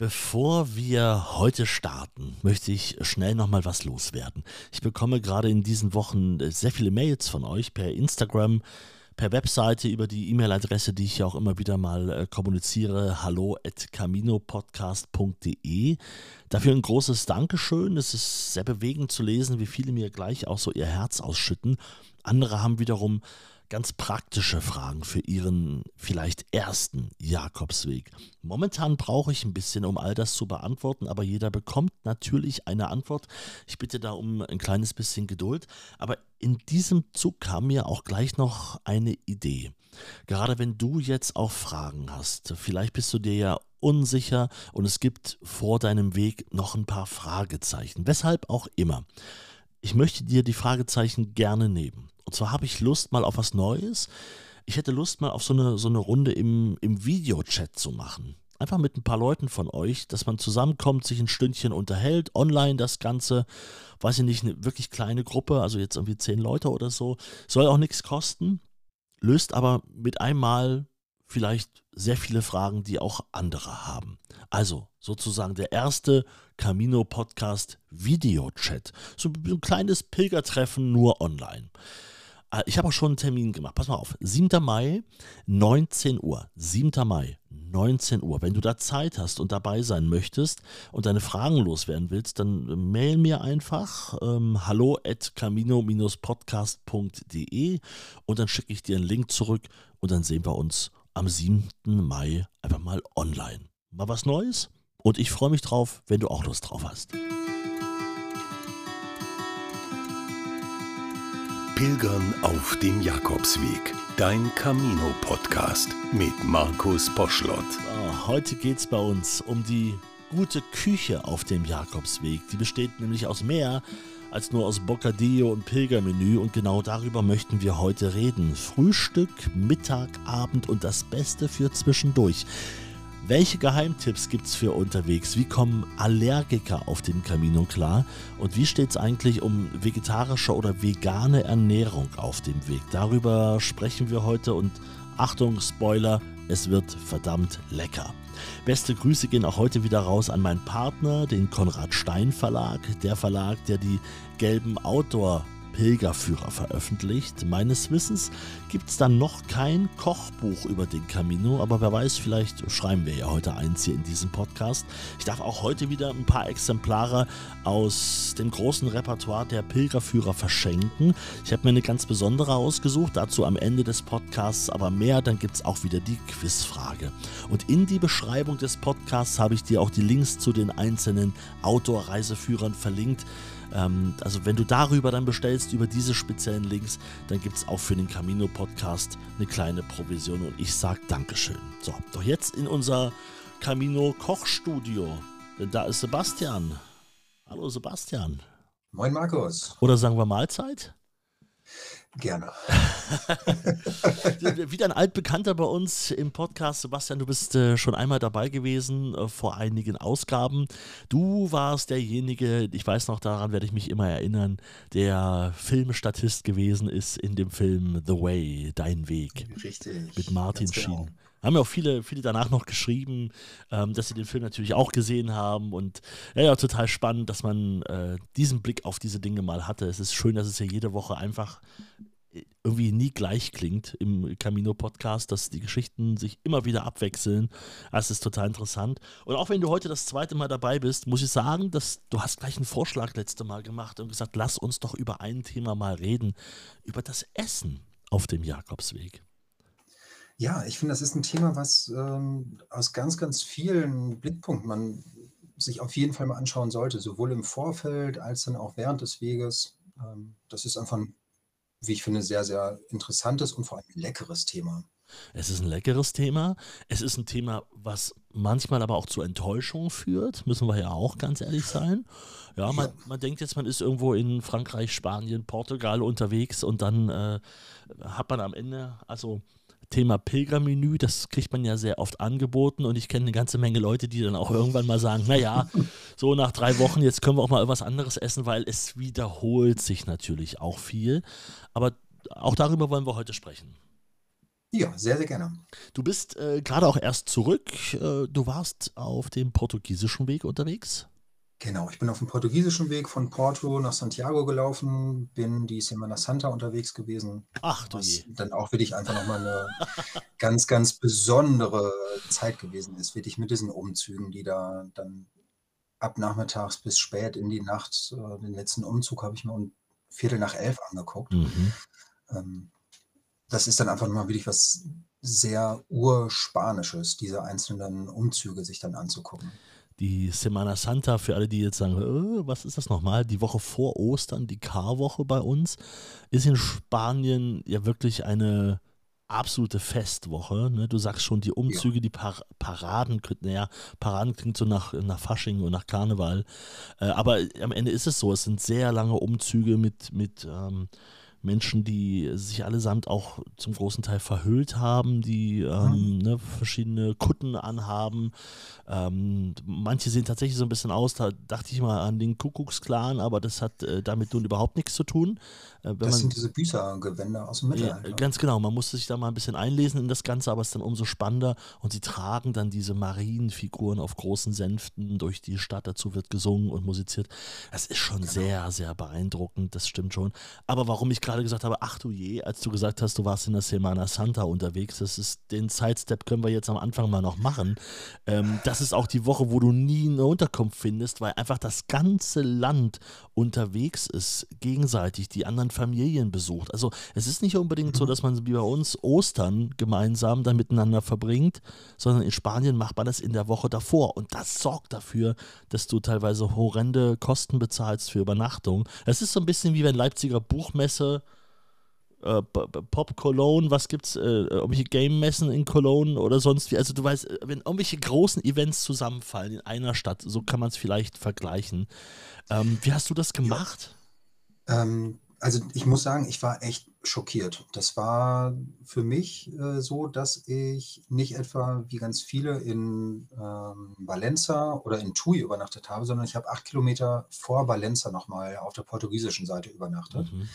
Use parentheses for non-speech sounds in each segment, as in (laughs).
Bevor wir heute starten, möchte ich schnell nochmal was loswerden. Ich bekomme gerade in diesen Wochen äh, sehr viele Mails von euch per Instagram, per Webseite über die E-Mail-Adresse, die ich ja auch immer wieder mal äh, kommuniziere, hallo at caminopodcast.de. Dafür ein großes Dankeschön. Es ist sehr bewegend zu lesen, wie viele mir gleich auch so ihr Herz ausschütten. Andere haben wiederum ganz praktische Fragen für Ihren vielleicht ersten Jakobsweg. Momentan brauche ich ein bisschen, um all das zu beantworten, aber jeder bekommt natürlich eine Antwort. Ich bitte da um ein kleines bisschen Geduld. Aber in diesem Zug kam mir auch gleich noch eine Idee. Gerade wenn du jetzt auch Fragen hast, vielleicht bist du dir ja unsicher und es gibt vor deinem Weg noch ein paar Fragezeichen, weshalb auch immer. Ich möchte dir die Fragezeichen gerne nehmen. Und zwar habe ich Lust mal auf was Neues. Ich hätte Lust mal auf so eine, so eine Runde im, im Videochat zu machen. Einfach mit ein paar Leuten von euch, dass man zusammenkommt, sich ein Stündchen unterhält, online das Ganze. Weiß ich nicht, eine wirklich kleine Gruppe, also jetzt irgendwie zehn Leute oder so. Soll auch nichts kosten, löst aber mit einmal vielleicht sehr viele Fragen, die auch andere haben. Also sozusagen der erste Camino Podcast Videochat. So ein kleines Pilgertreffen nur online. Äh, ich habe auch schon einen Termin gemacht. Pass mal auf. 7. Mai, 19 Uhr. 7. Mai, 19 Uhr. Wenn du da Zeit hast und dabei sein möchtest und deine Fragen loswerden willst, dann mail mir einfach ähm, hallo at camino-podcast.de und dann schicke ich dir einen Link zurück und dann sehen wir uns am 7. Mai einfach mal online. Mal was Neues? Und ich freue mich drauf, wenn du auch Lust drauf hast. Pilgern auf dem Jakobsweg. Dein Camino-Podcast mit Markus Poschlott. So, heute geht es bei uns um die gute Küche auf dem Jakobsweg. Die besteht nämlich aus mehr als nur aus Bocadillo und Pilgermenü und genau darüber möchten wir heute reden. Frühstück, Mittag, Abend und das Beste für zwischendurch. Welche Geheimtipps gibt es für unterwegs? Wie kommen Allergiker auf dem Camino klar? Und wie steht es eigentlich um vegetarische oder vegane Ernährung auf dem Weg? Darüber sprechen wir heute und Achtung, Spoiler, es wird verdammt lecker. Beste Grüße gehen auch heute wieder raus an meinen Partner, den Konrad Stein Verlag, der Verlag, der die gelben Outdoor Pilgerführer veröffentlicht. Meines Wissens gibt es dann noch kein Kochbuch über den Camino, aber wer weiß, vielleicht schreiben wir ja heute eins hier in diesem Podcast. Ich darf auch heute wieder ein paar Exemplare aus dem großen Repertoire der Pilgerführer verschenken. Ich habe mir eine ganz besondere ausgesucht, dazu am Ende des Podcasts, aber mehr, dann gibt es auch wieder die Quizfrage. Und in die Beschreibung des Podcasts habe ich dir auch die Links zu den einzelnen Outdoor-Reiseführern verlinkt. Ähm, also wenn du darüber dann bestellst, über diese speziellen Links, dann gibt es auch für den Camino Podcast eine kleine Provision und ich sage Dankeschön. So, doch jetzt in unser Camino Kochstudio, denn da ist Sebastian. Hallo Sebastian. Moin Markus. Oder sagen wir Mahlzeit? Gerne. (laughs) Wieder ein altbekannter bei uns im Podcast. Sebastian, du bist äh, schon einmal dabei gewesen äh, vor einigen Ausgaben. Du warst derjenige, ich weiß noch, daran werde ich mich immer erinnern, der Filmstatist gewesen ist in dem Film The Way, Dein Weg. Richtig. Mit Martin genau. Haben ja auch viele, viele danach noch geschrieben, ähm, dass sie den Film natürlich auch gesehen haben und ja, ja total spannend, dass man äh, diesen Blick auf diese Dinge mal hatte. Es ist schön, dass es ja jede Woche einfach äh, irgendwie nie gleich klingt im Camino-Podcast, dass die Geschichten sich immer wieder abwechseln. Das ist total interessant. Und auch wenn du heute das zweite Mal dabei bist, muss ich sagen, dass du hast gleich einen Vorschlag letzte Mal gemacht und gesagt, lass uns doch über ein Thema mal reden, über das Essen auf dem Jakobsweg. Ja, ich finde, das ist ein Thema, was ähm, aus ganz, ganz vielen Blickpunkten man sich auf jeden Fall mal anschauen sollte, sowohl im Vorfeld als dann auch während des Weges. Ähm, das ist einfach ein, wie ich finde, sehr, sehr interessantes und vor allem leckeres Thema. Es ist ein leckeres Thema. Es ist ein Thema, was manchmal aber auch zu Enttäuschung führt, müssen wir ja auch ganz ehrlich sein. Ja, man, man denkt jetzt, man ist irgendwo in Frankreich, Spanien, Portugal unterwegs und dann äh, hat man am Ende, also Thema Pilgermenü, das kriegt man ja sehr oft angeboten und ich kenne eine ganze Menge Leute, die dann auch irgendwann mal sagen, naja, (laughs) so nach drei Wochen, jetzt können wir auch mal etwas anderes essen, weil es wiederholt sich natürlich auch viel. Aber auch darüber wollen wir heute sprechen. Ja, sehr, sehr gerne. Du bist äh, gerade auch erst zurück. Äh, du warst auf dem portugiesischen Weg unterwegs. Genau, ich bin auf dem portugiesischen Weg von Porto nach Santiago gelaufen, bin die Semana Santa unterwegs gewesen, Ach du was je. dann auch wirklich einfach nochmal eine ganz, ganz besondere Zeit gewesen ist, wirklich mit diesen Umzügen, die da dann ab nachmittags bis spät in die Nacht, äh, den letzten Umzug habe ich mir um Viertel nach elf angeguckt. Mhm. Ähm, das ist dann einfach nochmal wirklich was sehr Urspanisches, diese einzelnen Umzüge sich dann anzugucken. Die Semana Santa, für alle, die jetzt sagen, äh, was ist das nochmal? Die Woche vor Ostern, die Karwoche bei uns, ist in Spanien ja wirklich eine absolute Festwoche. Ne? Du sagst schon, die Ja. Umzüge, die Par Paraden, naja, Paraden klingt so nach, nach Fasching und nach Karneval. Äh, aber am Ende ist es so, es sind sehr lange Umzüge mit, mit ähm, Menschen, die sich allesamt auch zum großen Teil verhüllt haben, die ähm, Mhm. ne, verschiedene Kutten anhaben. Ähm, manche sehen tatsächlich so ein bisschen aus, da dachte ich mal an den Kuckucksklan, aber das hat äh, damit nun überhaupt nichts zu tun. Äh, Das man sind diese Büßergewänder aus dem Mittelalter. ganz genau, man musste sich da mal ein bisschen einlesen in das Ganze, aber es ist dann umso spannender und sie tragen dann diese Marienfiguren auf großen Sänften durch die Stadt, dazu wird gesungen und musiziert. Das ist schon Genau. sehr, sehr beeindruckend, das stimmt schon. Aber warum ich gerade gesagt habe, ach du je, als du gesagt hast, du warst in der Semana Santa unterwegs, das ist, den Sidestep können wir jetzt am Anfang mal noch machen. Ähm, das ist auch die Woche, wo du nie eine Unterkunft findest, weil einfach das ganze Land unterwegs ist, gegenseitig, die anderen Familien besucht. Also es ist nicht unbedingt so, Mhm. dass man wie bei uns Ostern gemeinsam dann miteinander verbringt, sondern in Spanien macht man das in der Woche davor. Und das sorgt dafür, dass du teilweise horrende Kosten bezahlst für Übernachtung. Es ist so ein bisschen wie wenn Leipziger Buchmesse äh, Pop Cologne, was gibt's, äh, irgendwelche Game-Messen in Cologne oder sonst wie. Also du weißt, äh, wenn irgendwelche großen Events zusammenfallen in einer Stadt, so kann man es vielleicht vergleichen. Ähm, wie hast du das gemacht? Ähm, also ich muss sagen, ich war echt schockiert. Das war für mich äh, so, dass ich nicht etwa wie ganz viele in ähm, Valencia oder in Tui übernachtet habe, sondern ich habe acht Kilometer vor Valencia nochmal auf der portugiesischen Seite übernachtet, Mhm.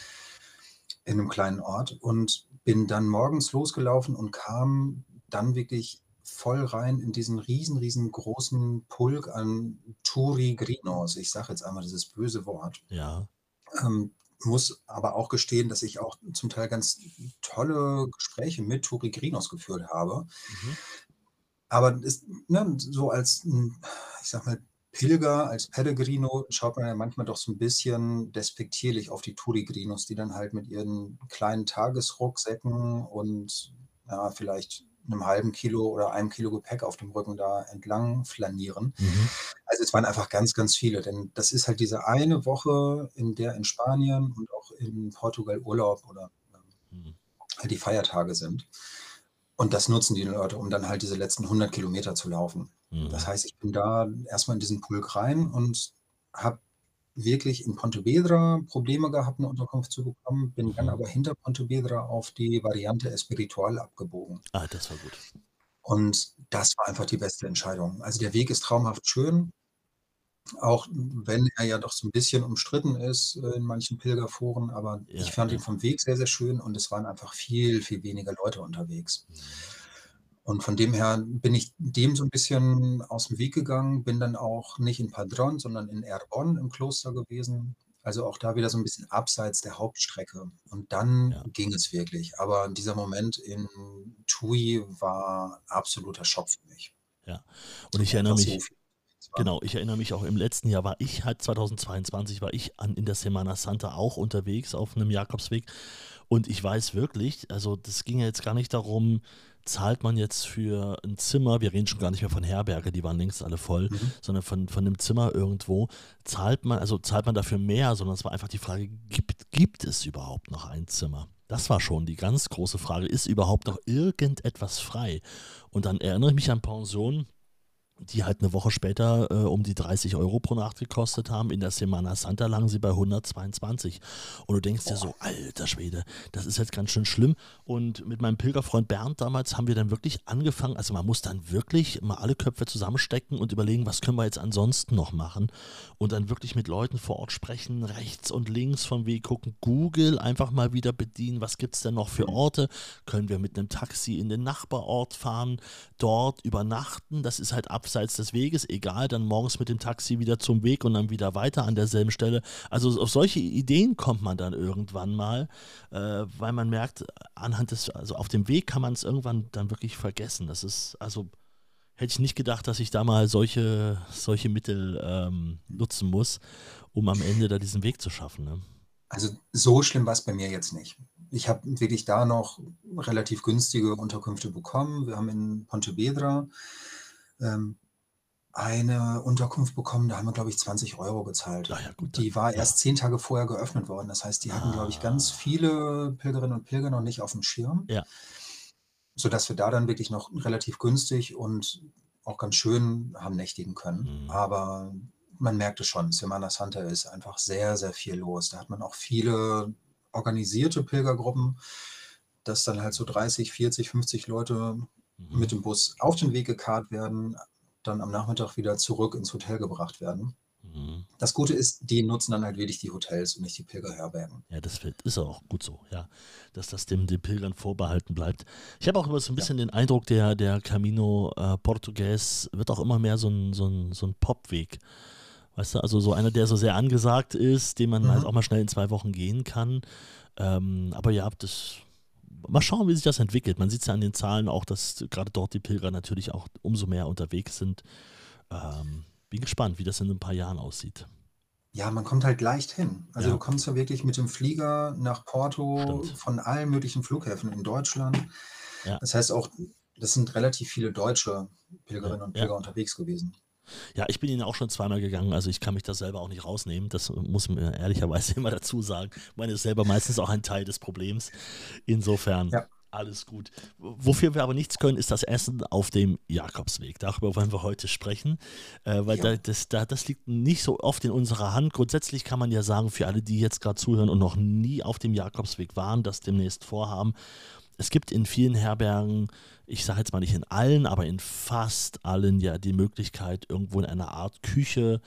In einem kleinen Ort und bin dann morgens losgelaufen und kam dann wirklich voll rein in diesen riesen, riesengroßen Pulk an Turigrinos. Ich sage jetzt einmal dieses böse Wort. Ja. Ähm, muss aber auch gestehen, dass ich auch zum Teil ganz tolle Gespräche mit Turigrinos geführt habe. Mhm. Aber ist, ne, so als, ich sag mal, Pilger, als Pellegrino schaut man ja manchmal doch so ein bisschen despektierlich auf die Turigrinos, die dann halt mit ihren kleinen Tagesrucksäcken und ja, vielleicht einem halben Kilo oder einem Kilo Gepäck auf dem Rücken da entlang flanieren. Mhm. Also es waren einfach ganz, ganz viele, denn das ist halt diese eine Woche, in der in Spanien und auch in Portugal Urlaub oder ähm, Mhm. halt die Feiertage sind. Und das nutzen die Leute, um dann halt diese letzten 100 Kilometer zu laufen. Das Mhm. heißt, ich bin da erstmal in diesen Pulk rein und habe wirklich in Pontevedra Probleme gehabt, eine Unterkunft zu bekommen, bin dann Mhm. aber hinter Pontevedra auf die Variante Espiritual abgebogen. Ah, das war gut. Und das war einfach die beste Entscheidung. Also der Weg ist traumhaft schön, auch wenn er ja doch so ein bisschen umstritten ist äh, in manchen Pilgerforen, aber Ja, ich fand ja. ihn vom Weg sehr, sehr schön und es waren einfach viel, viel weniger Leute unterwegs. Mhm. Und von dem her bin ich dem so ein bisschen aus dem Weg gegangen, bin dann auch nicht in Padrón, sondern in Erbon im Kloster gewesen. Also auch da wieder so ein bisschen abseits der Hauptstrecke. Und dann Ja. ging es wirklich. Aber dieser Moment in Tui war absoluter Schock für mich. Ja. Und ich erinnere mich, so. Genau, ich erinnere mich auch im letzten Jahr war ich halt 2022 war ich an, in der Semana Santa auch unterwegs auf einem Jakobsweg und ich weiß wirklich, also das ging ja jetzt gar nicht darum, zahlt man jetzt für ein Zimmer, wir reden schon gar nicht mehr von Herberge, die waren längst alle voll, Mhm. sondern von, von einem Zimmer irgendwo, zahlt man, also zahlt man dafür mehr, sondern es war einfach die Frage, gibt, gibt es überhaupt noch ein Zimmer? Das war schon die ganz große Frage, ist überhaupt noch irgendetwas frei? Und dann erinnere ich mich an Pensionen, die halt eine Woche später äh, um die 30 Euro pro Nacht gekostet haben. In der Semana Santa lagen sie bei 122. Und du denkst dir so, alter Schwede, das ist jetzt ganz schön schlimm. Und mit meinem Pilgerfreund Bernd damals haben wir dann wirklich angefangen, also man muss dann wirklich mal alle Köpfe zusammenstecken und überlegen, was können wir jetzt ansonsten noch machen. Und dann wirklich mit Leuten vor Ort sprechen, rechts und links von wie gucken, Google einfach mal wieder bedienen, was gibt es denn noch für Orte? Können wir mit einem Taxi in den Nachbarort fahren, dort übernachten? Das ist halt abseits abseits des Weges, egal, dann morgens mit dem Taxi wieder zum Weg und dann wieder weiter an derselben Stelle. Also auf solche Ideen kommt man dann irgendwann mal, äh, weil man merkt, anhand des, also auf dem Weg kann man es irgendwann dann wirklich vergessen. Das ist, also hätte ich nicht gedacht, dass ich da mal solche, solche Mittel ähm, nutzen muss, um am Ende da diesen Weg zu schaffen. Ne? Also so schlimm war es bei mir jetzt nicht. Ich habe wirklich da noch relativ günstige Unterkünfte bekommen. Wir haben in Pontevedra ähm, eine Unterkunft bekommen, da haben wir, glaube ich, 20 Euro gezahlt. Ah ja, gut, die war ja. erst zehn Tage vorher geöffnet worden. Das heißt, die hatten, glaube ich, ganz Ah. viele Pilgerinnen und Pilger noch nicht auf dem Schirm, Ja. sodass wir da dann wirklich noch relativ günstig und auch ganz schön haben nächtigen können. Mhm. Aber man merkte schon, Semana Santa ist einfach sehr, sehr viel los. Da hat man auch viele organisierte Pilgergruppen, dass dann halt so 30, 40, 50 Leute Mhm. mit dem Bus auf den Weg gekarrt werden, dann am Nachmittag wieder zurück ins Hotel gebracht werden. Mhm. Das Gute ist, die nutzen dann halt wirklich die Hotels und nicht die Pilgerherbergen. Ja, das ist auch gut so, ja, dass das dem, den Pilgern vorbehalten bleibt. Ich habe auch immer so ein bisschen den Eindruck, der, der Camino äh, Portugues wird auch immer mehr so ein, so ein, so ein Popweg. Weißt du, also so einer, der so sehr angesagt ist, den man Mhm. halt auch mal schnell in zwei Wochen gehen kann. Ähm, aber ja, das. Mal schauen, wie sich das entwickelt. Man sieht es ja an den Zahlen auch, dass gerade dort die Pilger natürlich auch umso mehr unterwegs sind. Ähm, bin gespannt, wie das in ein paar Jahren aussieht. Ja, man kommt halt leicht hin. Also Ja. du kommst ja wirklich mit dem Flieger nach Porto Stimmt. von allen möglichen Flughäfen in Deutschland. Ja. Das heißt auch, das sind relativ viele deutsche Pilgerinnen Ja, und. Pilger unterwegs gewesen. Ja, ich bin ihn auch schon zweimal gegangen, also ich kann mich da selber auch nicht rausnehmen. Das muss man ehrlicherweise (laughs) immer dazu sagen. Ich meine, ist selber meistens auch ein Teil des Problems. Insofern Ja. alles gut. Wofür wir aber nichts können, ist das Essen auf dem Jakobsweg. Darüber wollen wir heute sprechen, äh, weil Ja. da, das, da, das liegt nicht so oft in unserer Hand. Grundsätzlich kann man ja sagen, für alle, die jetzt gerade zuhören und noch nie auf dem Jakobsweg waren, das demnächst vorhaben, es gibt in vielen Herbergen, ich sage jetzt mal nicht in allen, aber in fast allen ja die Möglichkeit, irgendwo in einer Art Küche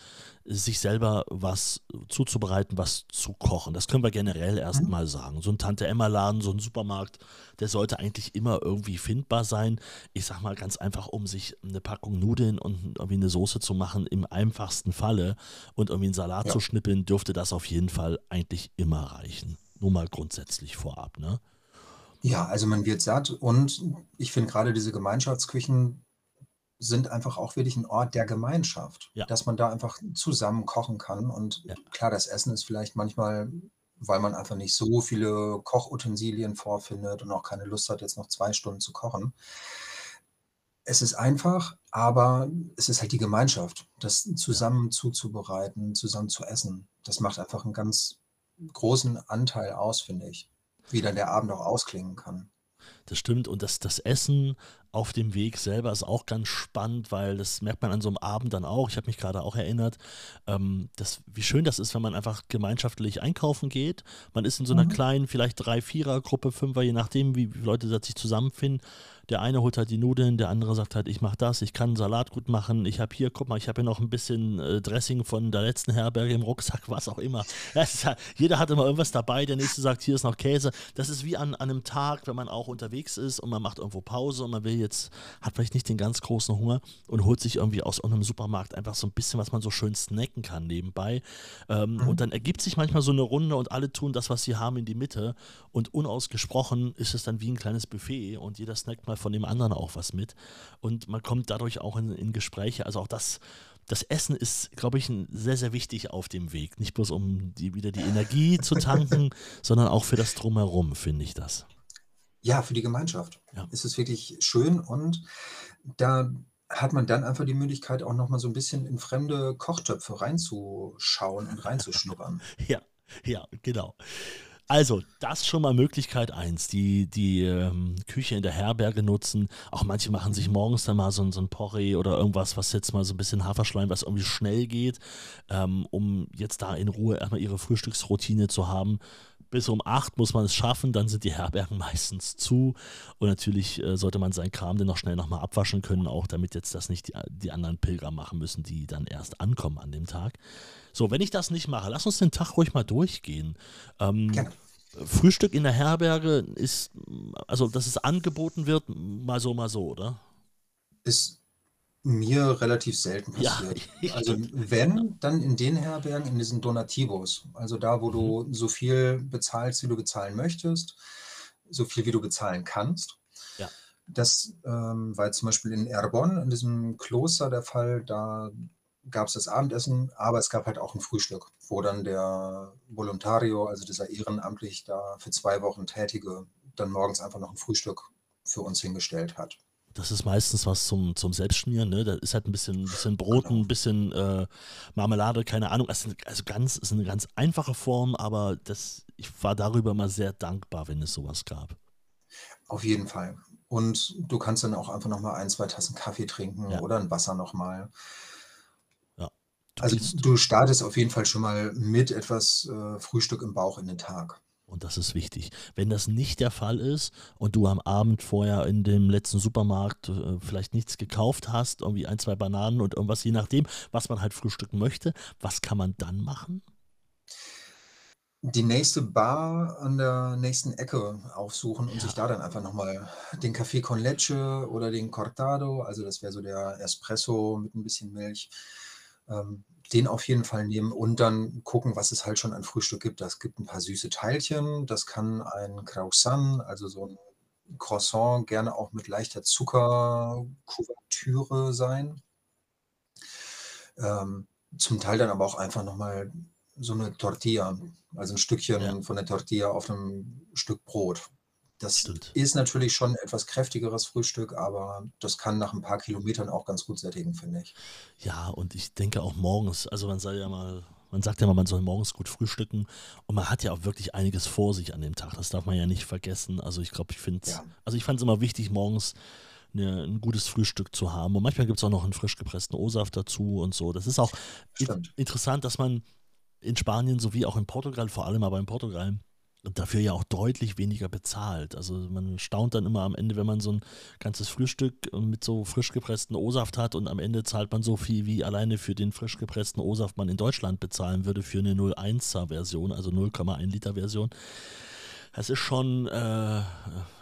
sich selber was zuzubereiten, was zu kochen. Das können wir generell erstmal sagen. So ein Tante-Emma-Laden, so ein Supermarkt, der sollte eigentlich immer irgendwie findbar sein. Ich sag mal ganz einfach, um sich eine Packung Nudeln und irgendwie eine Soße zu machen, im einfachsten Falle und irgendwie einen Salat Ja. zu schnippeln, dürfte das auf jeden Fall eigentlich immer reichen. Nur mal grundsätzlich vorab, ne? Ja, also man wird satt und ich finde gerade diese Gemeinschaftsküchen sind einfach auch wirklich ein Ort der Gemeinschaft, Ja. dass man da einfach zusammen kochen kann. Und Ja. klar, das Essen ist vielleicht manchmal, weil man einfach nicht so viele Kochutensilien vorfindet und auch keine Lust hat, jetzt noch zwei Stunden zu kochen. Es ist einfach, aber es ist halt die Gemeinschaft, das zusammen zuzubereiten, zusammen zu essen. Das macht einfach einen ganz großen Anteil aus, finde ich, wie dann der Abend auch ausklingen kann. Das stimmt. Und das, das Essen auf dem Weg selber ist auch ganz spannend, weil das merkt man an so einem Abend dann auch. Ich habe mich gerade auch erinnert, ähm, das, wie schön das ist, wenn man einfach gemeinschaftlich einkaufen geht. Man ist in so einer Mhm. kleinen, vielleicht drei, vierer Gruppe, fünfer, je nachdem, wie, wie Leute sich zusammenfinden. Der eine holt halt die Nudeln, der andere sagt halt, ich mache das, ich kann Salat gut machen, ich habe hier, guck mal, ich habe hier noch ein bisschen äh, Dressing von der letzten Herberge im Rucksack, (laughs) was auch immer. Ja, jeder hat immer irgendwas dabei, der nächste sagt, hier ist noch Käse. Das ist wie an, an einem Tag, wenn man auch unterwegs ist und man macht irgendwo Pause und man will jetzt, hat vielleicht nicht den ganz großen Hunger und holt sich irgendwie aus irgendeinem Supermarkt einfach so ein bisschen, was man so schön snacken kann nebenbei. Ähm, Mhm. Und dann ergibt sich manchmal so eine Runde und alle tun das, was sie haben, in die Mitte und unausgesprochen ist es dann wie ein kleines Buffet und jeder snackt mal von dem anderen auch was mit und man kommt dadurch auch in, in Gespräche. Also auch das, das Essen ist, glaube ich, sehr, sehr wichtig auf dem Weg. Nicht bloß um die, wieder die Energie zu tanken, (laughs) sondern auch für das Drumherum, finde ich das. Ja, für die Gemeinschaft Ja. ist es wirklich schön und da hat man dann einfach die Möglichkeit, auch noch mal so ein bisschen in fremde Kochtöpfe reinzuschauen und reinzuschnuppern. (laughs) Ja, ja, genau. Also, das schon mal Möglichkeit eins, die, die ähm, Küche in der Herberge nutzen. Auch manche machen sich morgens dann mal so, so ein Porree oder irgendwas, was jetzt mal so ein bisschen Haferschleim, was irgendwie schnell geht, ähm, um jetzt da in Ruhe erstmal ihre Frühstücksroutine zu haben. Bis um acht muss man es schaffen, dann sind die Herbergen (laughs) meistens zu. Und natürlich äh, sollte man seinen Kram dann noch schnell nochmal abwaschen können, auch damit jetzt das nicht die, die anderen Pilger machen müssen, die dann erst ankommen an dem Tag. So, wenn ich das nicht mache, lass uns den Tag ruhig mal durchgehen. Ähm, Gerne. Frühstück in der Herberge ist, also dass es angeboten wird, mal so, mal so, oder? Ist mir relativ selten Ja, passiert. (laughs) Also wenn, dann in den Herbergen, in diesen Donativos. Also da, wo Mhm. du so viel bezahlst, wie du bezahlen möchtest, so viel, wie du bezahlen kannst. Ja. Das ähm, war zum Beispiel in Erbon, in diesem Kloster der Fall. Da gab es das Abendessen, aber es gab halt auch ein Frühstück, wo dann der Voluntario, also dieser ehrenamtlich da für zwei Wochen Tätige, dann morgens einfach noch ein Frühstück für uns hingestellt hat. Das ist meistens was zum, zum Selbstschmieren, ne? Da ist halt ein bisschen, bisschen Brot, Genau. ein bisschen äh, Marmelade, keine Ahnung. Also, also ganz, ist eine ganz einfache Form, aber das, ich war darüber immer sehr dankbar, wenn es sowas gab. Auf jeden Fall. Und du kannst dann auch einfach noch mal ein, zwei Tassen Kaffee trinken Ja. oder ein Wasser noch mal. Also du startest auf jeden Fall schon mal mit etwas äh, Frühstück im Bauch in den Tag. Und das ist wichtig. Wenn das nicht der Fall ist und du am Abend vorher in dem letzten Supermarkt äh, vielleicht nichts gekauft hast, irgendwie ein, zwei Bananen und irgendwas, je nachdem, was man halt frühstücken möchte, was kann man dann machen? Die nächste Bar an der nächsten Ecke aufsuchen und Ja. sich da dann einfach noch mal den Café con Leche oder den Cortado, also das wäre so der Espresso mit ein bisschen Milch, den auf jeden Fall nehmen und dann gucken, was es halt schon an Frühstück gibt. Das gibt ein paar süße Teilchen, das kann ein Croissant, also so ein Croissant, gerne auch mit leichter Zuckerkuvertüre sein. Ähm, zum Teil dann aber auch einfach noch mal so eine Tortilla, also ein Stückchen Ja. von der Tortilla auf einem Stück Brot. Das Stimmt. ist natürlich schon ein etwas kräftigeres Frühstück, aber das kann nach ein paar Kilometern auch ganz gut sättigen, finde ich. Ja, und ich denke auch morgens, also man soll ja mal, man sagt ja mal, man soll morgens gut frühstücken und man hat ja auch wirklich einiges vor sich an dem Tag. Das darf man ja nicht vergessen. Also ich glaube, ich finde Ja. also ich fand es immer wichtig, morgens eine, ein gutes Frühstück zu haben. Und manchmal gibt es auch noch einen frisch gepressten O-Saft dazu und so. Das ist auch Stimmt. interessant, dass man in Spanien sowie auch in Portugal, vor allem aber in Portugal, dafür ja auch deutlich weniger bezahlt. Also man staunt dann immer am Ende, wenn man so ein ganzes Frühstück mit so frisch gepressten O-Saft hat und am Ende zahlt man so viel, wie alleine für den frisch gepressten O-Saft man in Deutschland bezahlen würde für eine 0,1er Version, also 0,1 Liter Version. Das ist schon äh,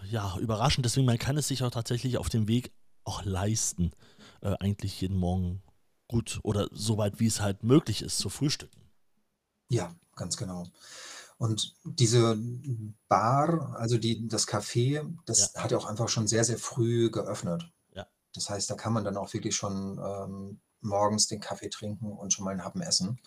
ja, überraschend. Deswegen, man kann es sich auch tatsächlich auf dem Weg auch leisten, äh, eigentlich jeden Morgen gut oder so weit wie es halt möglich ist, zu frühstücken. Ja, ganz genau. Und diese Bar, also die, das Café, das hat ja auch einfach schon sehr, sehr früh geöffnet. Ja. Das heißt, da kann man dann auch wirklich schon ähm, morgens den Kaffee trinken und schon mal einen Happen essen.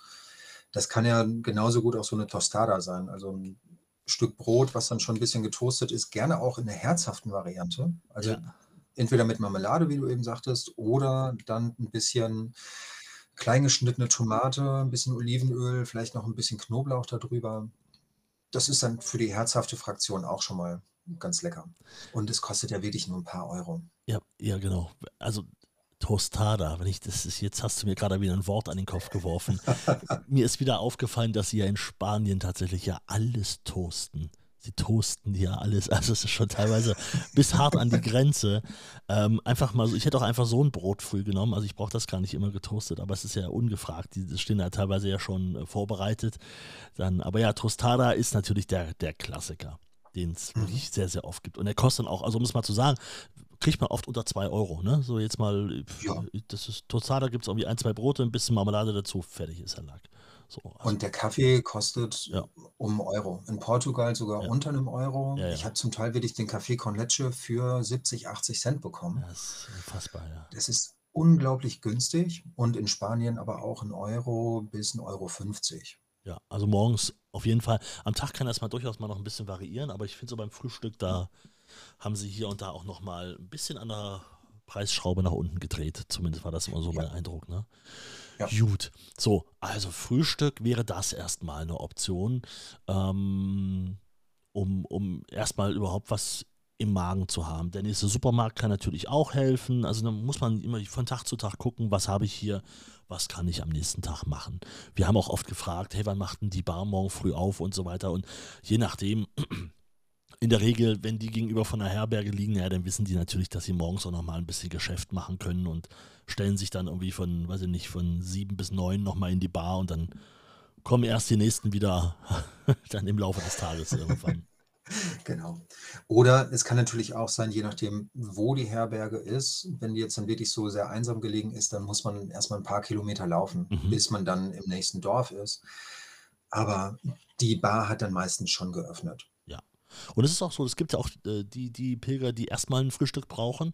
Das kann ja genauso gut auch so eine Tostada sein, also ein Stück Brot, was dann schon ein bisschen getoastet ist, gerne auch in der herzhaften Variante. Also Ja. entweder mit Marmelade, wie du eben sagtest, oder dann ein bisschen klein geschnittene Tomate, ein bisschen Olivenöl, vielleicht noch ein bisschen Knoblauch darüber. Das ist dann für die herzhafte Fraktion auch schon mal ganz lecker. Und es kostet ja wirklich nur ein paar Euro. Ja, ja, genau. Also Tostada, wenn ich das ist, jetzt hast du mir gerade wieder ein Wort an den Kopf geworfen. (laughs) mir ist wieder aufgefallen, dass sie ja in Spanien tatsächlich ja alles toasten. Sie toasten ja alles, (laughs) also es ist schon teilweise bis hart an die Grenze. Ähm, einfach mal so, ich hätte auch einfach so ein Brot früh genommen, also ich brauche das gar nicht immer getoastet, aber es ist ja ungefragt, die stehen ja teilweise ja schon äh, vorbereitet. Dann, aber ja, Tostada ist natürlich der, der Klassiker, den es Mhm. wirklich sehr, sehr oft gibt. Und der kostet dann auch, also um es mal zu sagen, kriegt man oft unter 2 Euro, ne? So jetzt mal, Ja. das ist Tostada, gibt es irgendwie ein, zwei Brote, ein bisschen Marmelade dazu, fertig ist der Lack. So, also, Und der Kaffee kostet Ja. um Euro. In Portugal sogar Ja. unter einem Euro. Ja, ja. Ich habe zum Teil wirklich den Kaffee con Leche für 70, 80 Cent bekommen. das ist unfassbar, ja. Das ist unglaublich günstig und in Spanien aber auch ein Euro bis ein Euro 50. Ja, also morgens auf jeden Fall. Am Tag kann das mal durchaus mal noch ein bisschen variieren, aber ich finde so beim Frühstück, da haben sie hier und da auch noch mal ein bisschen an der Preisschraube nach unten gedreht. Zumindest war das immer so Ja. mein Eindruck, ne? Ja. Gut. So, also Frühstück wäre das erstmal eine Option. Ähm, um, um erstmal überhaupt was im Magen zu haben. Der nächste Supermarkt kann natürlich auch helfen. Also dann muss man immer von Tag zu Tag gucken, was habe ich hier, was kann ich am nächsten Tag machen. Wir haben auch oft gefragt, hey, wann macht denn die Bar morgen früh auf und so weiter. Und je nachdem, (clears throat) in der Regel, wenn die gegenüber von der Herberge liegen, ja, dann wissen die natürlich, dass sie morgens auch nochmal ein bisschen Geschäft machen können und stellen sich dann irgendwie von, weiß ich nicht, von sieben bis neun nochmal in die Bar und dann kommen erst die nächsten wieder (laughs) dann im Laufe des Tages irgendwann. (laughs) Genau. Oder es kann natürlich auch sein, je nachdem, wo die Herberge ist, wenn die jetzt dann wirklich so sehr einsam gelegen ist, dann muss man erstmal ein paar Kilometer laufen, Mhm. bis man dann im nächsten Dorf ist. Aber die Bar hat dann meistens schon geöffnet. Und es ist auch so, es gibt ja auch äh, die, die Pilger, die erstmal ein Frühstück brauchen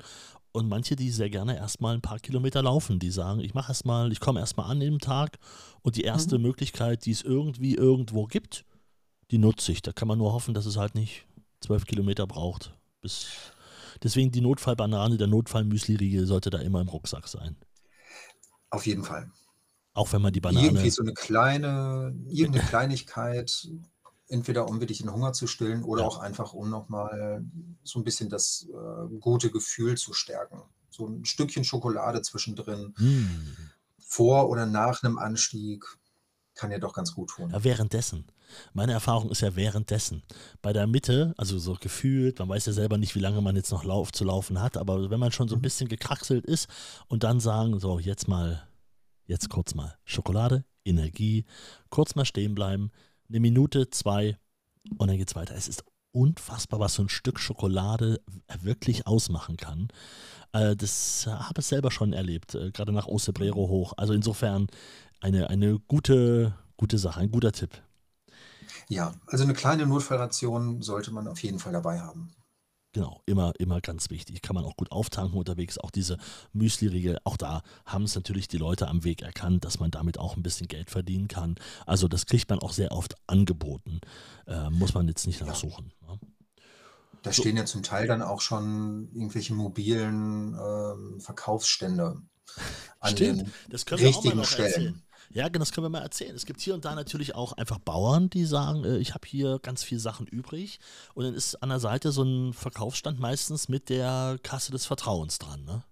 und manche, die sehr gerne erstmal ein paar Kilometer laufen, die sagen, ich mache erstmal, ich komme erstmal an im Tag und die erste Möglichkeit, die es irgendwie irgendwo gibt, die nutze ich. Da kann man nur hoffen, dass es halt nicht zwölf Kilometer braucht. Bis Deswegen die Notfallbanane, der Notfallmüsli-Riegel sollte da immer im Rucksack sein. Auf jeden Fall. Auch wenn man die Banane. Irgendwie so eine kleine, irgendeine (laughs) Kleinigkeit, entweder um wirklich den Hunger zu stillen oder Ja. auch einfach, um nochmal so ein bisschen das äh, gute Gefühl zu stärken. So ein Stückchen Schokolade zwischendrin, Hm. vor oder nach einem Anstieg, kann ja doch ganz gut tun. Ja, währenddessen. Meine Erfahrung ist ja währenddessen. Bei der Mitte, also so gefühlt, man weiß ja selber nicht, wie lange man jetzt noch lauf, zu laufen hat, aber wenn man schon so ein bisschen gekraxelt ist und dann sagen, so, jetzt mal, jetzt kurz mal Schokolade, Energie, kurz mal stehen bleiben, eine Minute, zwei und dann geht's weiter. Es ist unfassbar, was so ein Stück Schokolade wirklich ausmachen kann. Äh, das habe ich selber schon erlebt, äh, gerade nach Ostebrero hoch. Also insofern eine, eine gute, gute Sache, ein guter Tipp. Ja, also eine kleine Notfallration sollte man auf jeden Fall dabei haben. Genau, immer, immer ganz wichtig. Kann man auch gut auftanken unterwegs. Auch diese Müsli-Riegel, auch da haben es natürlich die Leute am Weg erkannt, dass man damit auch ein bisschen Geld verdienen kann. Also das kriegt man auch sehr oft angeboten. Äh, muss man jetzt nicht Ja. nachsuchen. Ne? Da So. stehen ja zum Teil dann auch schon irgendwelche mobilen ähm, Verkaufsstände an Stimmt, den das können wir auch mal richtigen noch Stellen. erzählen. Ja, genau, das können wir mal erzählen. Es gibt hier und da natürlich auch einfach Bauern, die sagen, äh, ich habe hier ganz viel Sachen übrig. Und dann ist an der Seite so ein Verkaufsstand meistens mit der Kasse des Vertrauens dran. Ne?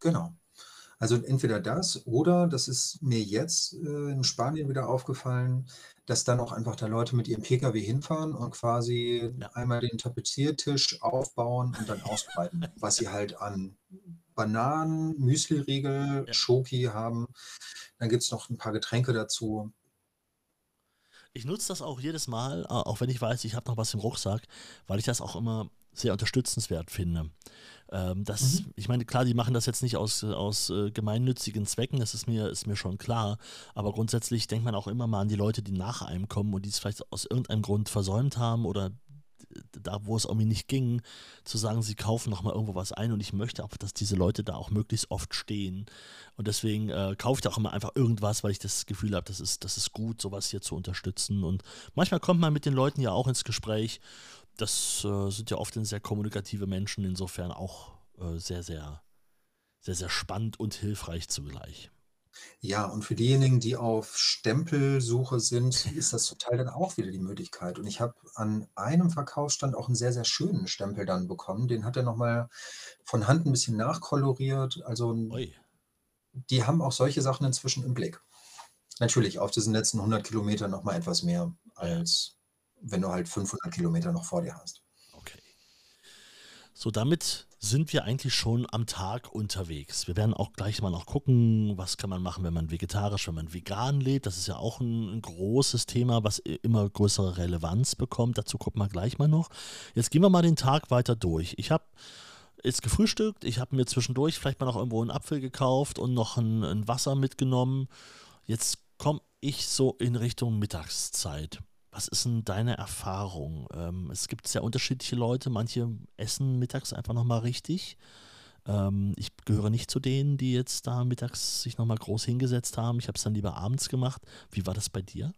Genau. Also entweder das oder, das ist mir jetzt äh, in Spanien wieder aufgefallen, dass dann auch einfach da Leute mit ihrem Pkw hinfahren und quasi Ja. einmal den Tapeziertisch aufbauen und dann ausbreiten, (laughs) was sie halt an Bananen, Müsliriegel, Ja. Schoki haben. Dann gibt es noch ein paar Getränke dazu. Ich nutze das auch jedes Mal, äh, auch wenn ich weiß, ich habe noch was im Rucksack, weil ich das auch immer sehr unterstützenswert finde. Ähm, das, Mhm. Ich meine, klar, die machen das jetzt nicht aus, aus äh, gemeinnützigen Zwecken, das ist mir, ist mir schon klar. Aber grundsätzlich denkt man auch immer mal an die Leute, die nach einem kommen und die es vielleicht aus irgendeinem Grund versäumt haben oder da, wo es irgendwie nicht ging, zu sagen, sie kaufen nochmal irgendwo was ein und ich möchte auch, dass diese Leute da auch möglichst oft stehen. Und deswegen äh, kaufe ich auch immer einfach irgendwas, weil ich das Gefühl habe, das ist, das ist gut, sowas hier zu unterstützen. Und manchmal kommt man mit den Leuten ja auch ins Gespräch. Das äh, sind ja oft sehr kommunikative Menschen, insofern auch äh, sehr, sehr, sehr, sehr spannend und hilfreich zugleich. Ja, und für diejenigen, die auf Stempelsuche sind, ist das Teil dann auch wieder die Möglichkeit. Und ich habe an einem Verkaufsstand auch einen sehr, sehr schönen Stempel dann bekommen. Den hat er nochmal von Hand ein bisschen nachkoloriert. Also n- Ui. die haben auch solche Sachen inzwischen im Blick. Natürlich auf diesen letzten 100 Kilometern nochmal etwas mehr, als wenn du halt 500 Kilometer noch vor dir hast. So, damit sind wir eigentlich schon am Tag unterwegs. Wir werden auch gleich mal noch gucken, was kann man machen, wenn man vegetarisch, wenn man vegan lebt. Das ist ja auch ein, ein großes Thema, was immer größere Relevanz bekommt. Dazu gucken wir gleich mal noch. Jetzt gehen wir mal den Tag weiter durch. Ich habe jetzt gefrühstückt, ich habe mir zwischendurch vielleicht mal noch irgendwo einen Apfel gekauft und noch ein, ein Wasser mitgenommen. Jetzt komme ich so in Richtung Mittagszeit. Was ist denn deine Erfahrung? Ähm, es gibt sehr unterschiedliche Leute. Manche essen mittags einfach nochmal richtig. Ähm, ich gehöre nicht zu denen, die jetzt da mittags sich nochmal groß hingesetzt haben. Ich habe es dann lieber abends gemacht. Wie war das bei dir?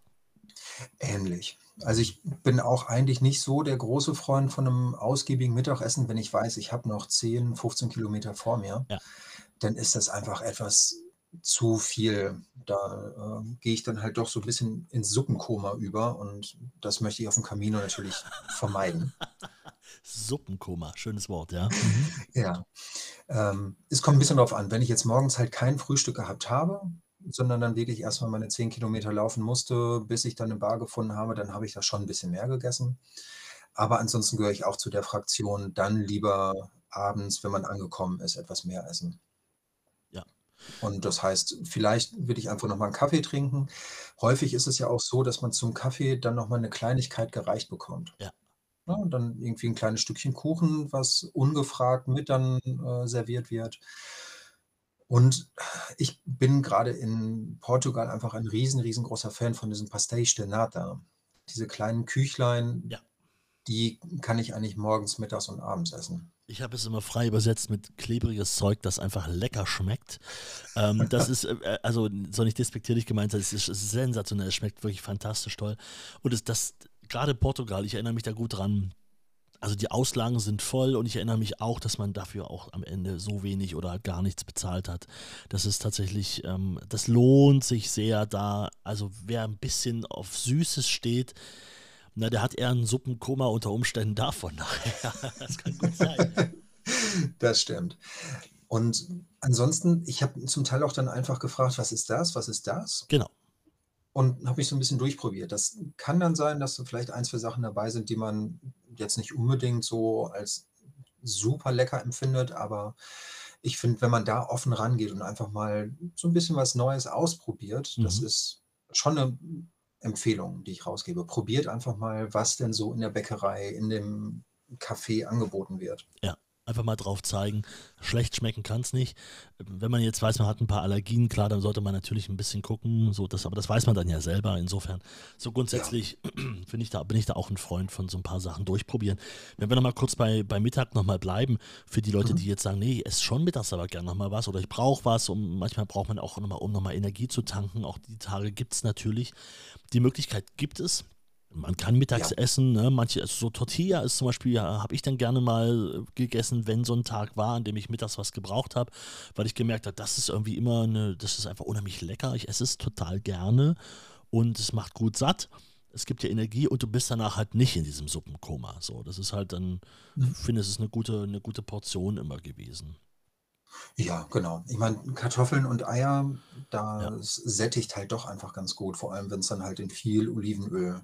Ähnlich. Also ich bin auch eigentlich nicht so der große Freund von einem ausgiebigen Mittagessen, wenn ich weiß, ich habe noch 10, 15 Kilometer vor mir. Ja. Dann ist das einfach etwas zu viel. Da äh, gehe ich dann halt doch so ein bisschen ins Suppenkoma über und das möchte ich auf dem Camino natürlich vermeiden. (laughs) Suppenkoma, schönes Wort, ja. Mhm. Ja. Ähm, es kommt ein bisschen darauf an, wenn ich jetzt morgens halt kein Frühstück gehabt habe, sondern dann wirklich erstmal meine 10 Kilometer laufen musste, bis ich dann eine Bar gefunden habe, dann habe ich da schon ein bisschen mehr gegessen. Aber ansonsten gehöre ich auch zu der Fraktion, dann lieber abends, wenn man angekommen ist, etwas mehr essen. Und das heißt, vielleicht würde ich einfach noch mal 'n Kaffee trinken. Häufig ist es ja auch so, dass man zum Kaffee dann noch mal 'ne Kleinigkeit gereicht bekommt. Ja. Ne, und dann irgendwie 'n kleines Stückchen Kuchen, was ungefragt mit dann, äh, serviert wird. Und ich bin grade in Portugal einfach ein riesen riesengroßer Fan von diesen Pastéis de Nata. Diese kleinen Küchlein, Ja. die kann ich eigentlich morgens, mittags und abends essen. Ich habe es immer frei übersetzt mit klebriges Zeug, das einfach lecker schmeckt. Ähm, das ist, äh, äh, also soll nicht despektierlich gemeint sein, es ist sensationell, es schmeckt wirklich fantastisch toll. Und es, das, gerade Portugal, ich erinnere mich da gut dran, also die Auslagen sind voll und ich erinnere mich auch, dass man dafür auch am Ende so wenig oder gar nichts bezahlt hat. Das ist tatsächlich, ähm, das lohnt sich sehr da. Also wer ein bisschen auf Süßes steht, na, der hat eher ein Suppenkoma unter Umständen davon (laughs) nachher. das kann gut sein. (laughs) Das stimmt. Und ansonsten, ich habe zum Teil auch dann einfach gefragt: „Was ist das? Was ist das?“ Genau. Und habe mich so ein bisschen durchprobiert. Das kann dann sein, dass da vielleicht ein, 2 Sachen dabei sind, die man jetzt nicht unbedingt so als super lecker empfindet, aber ich finde, wenn man da offen rangeht und einfach mal so ein bisschen was Neues ausprobiert, das Mhm. ist schon eine Empfehlung, die ich rausgebe. Probiert einfach mal, was denn so in der Bäckerei, in dem Café angeboten wird. Ja, einfach mal drauf zeigen. Schlecht schmecken kann es nicht. Wenn man jetzt weiß, man hat ein paar Allergien, klar, dann sollte man natürlich ein bisschen gucken. So, das, aber das weiß man dann ja selber. Insofern, so Ja. grundsätzlich (clears throat) finde ich da, bin ich da auch ein Freund von so ein paar Sachen durchprobieren. Wenn wir nochmal kurz bei, bei Mittag nochmal bleiben, für die Leute, Mhm. die jetzt sagen, nee, ich esse schon mittags aber gerne nochmal was oder ich brauche was, um, manchmal braucht man auch nochmal, um nochmal Energie zu tanken. Auch die Tage gibt es natürlich. Die Möglichkeit gibt es. Man kann mittags Ja. essen, ne? Manche, also so Tortilla ist zum Beispiel, ja, habe ich dann gerne mal äh, gegessen, wenn so ein Tag war, an dem ich mittags was gebraucht habe, weil ich gemerkt habe, das ist irgendwie immer eine, das ist einfach unheimlich lecker. Ich esse es total gerne und es macht gut satt. Es gibt ja Energie und du bist danach halt nicht in diesem Suppenkoma. So, das ist halt dann, ich Mhm. finde, es ist eine gute, eine gute Portion immer gewesen. Ja, genau. Ich meine, Kartoffeln und Eier, Ja. das sättigt halt doch einfach ganz gut, vor allem wenn es dann halt in viel Olivenöl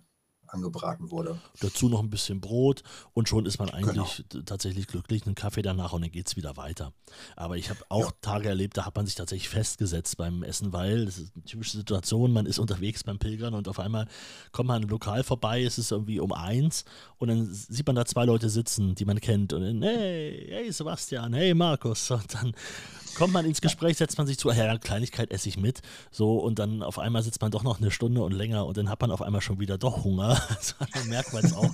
angebraten wurde. Dazu noch ein bisschen Brot und schon ist man Genau. eigentlich t- tatsächlich glücklich. Einen Kaffee danach und dann geht es wieder weiter. Aber ich habe auch Ja. Tage erlebt, da hat man sich tatsächlich festgesetzt beim Essen, weil das ist eine typische Situation, man ist unterwegs beim Pilgern und auf einmal kommt man an einem Lokal vorbei, es ist irgendwie um eins und dann sieht man da zwei Leute sitzen, die man kennt und dann, hey, hey Sebastian, hey Markus und dann kommt man ins Gespräch, setzt man sich zu, ja, Kleinigkeit esse ich mit, so und dann auf einmal sitzt man doch noch eine Stunde und länger und dann hat man auf einmal schon wieder doch Hunger. (laughs) Also, dann merkt man es auch.